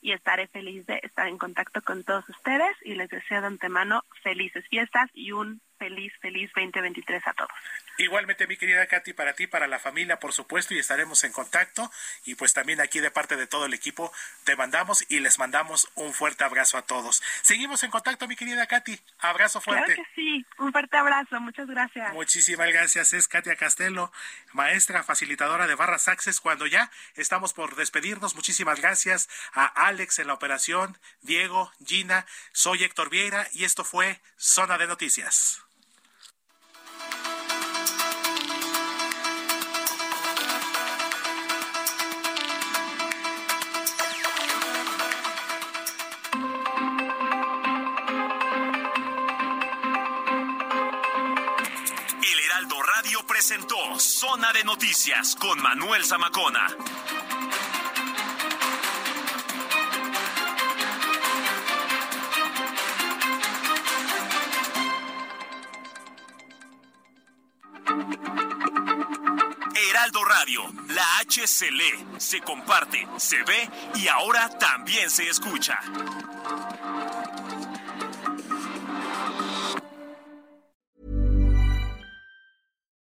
y estaré feliz de estar en contacto con todos ustedes y les deseo de antemano felices fiestas y un feliz, feliz 2023 a todos. Igualmente, mi querida Katy, para ti, para la familia, por supuesto, y estaremos en contacto. Y pues también aquí de parte de todo el equipo te mandamos y les mandamos un fuerte abrazo a todos. Seguimos en contacto, mi querida Katy. Abrazo fuerte. Claro que sí, un fuerte abrazo, muchas gracias. Muchísimas gracias. Es Katia Castelo, maestra facilitadora de Barras Access. Cuando ya estamos por despedirnos, muchísimas gracias a Alex en la operación, Diego, Gina, soy Héctor Vieira y esto fue Zona de Noticias. Presentó Zona de Noticias con Manuel Zamacona. Heraldo Radio, la H se lee, se comparte, se ve y ahora también se escucha.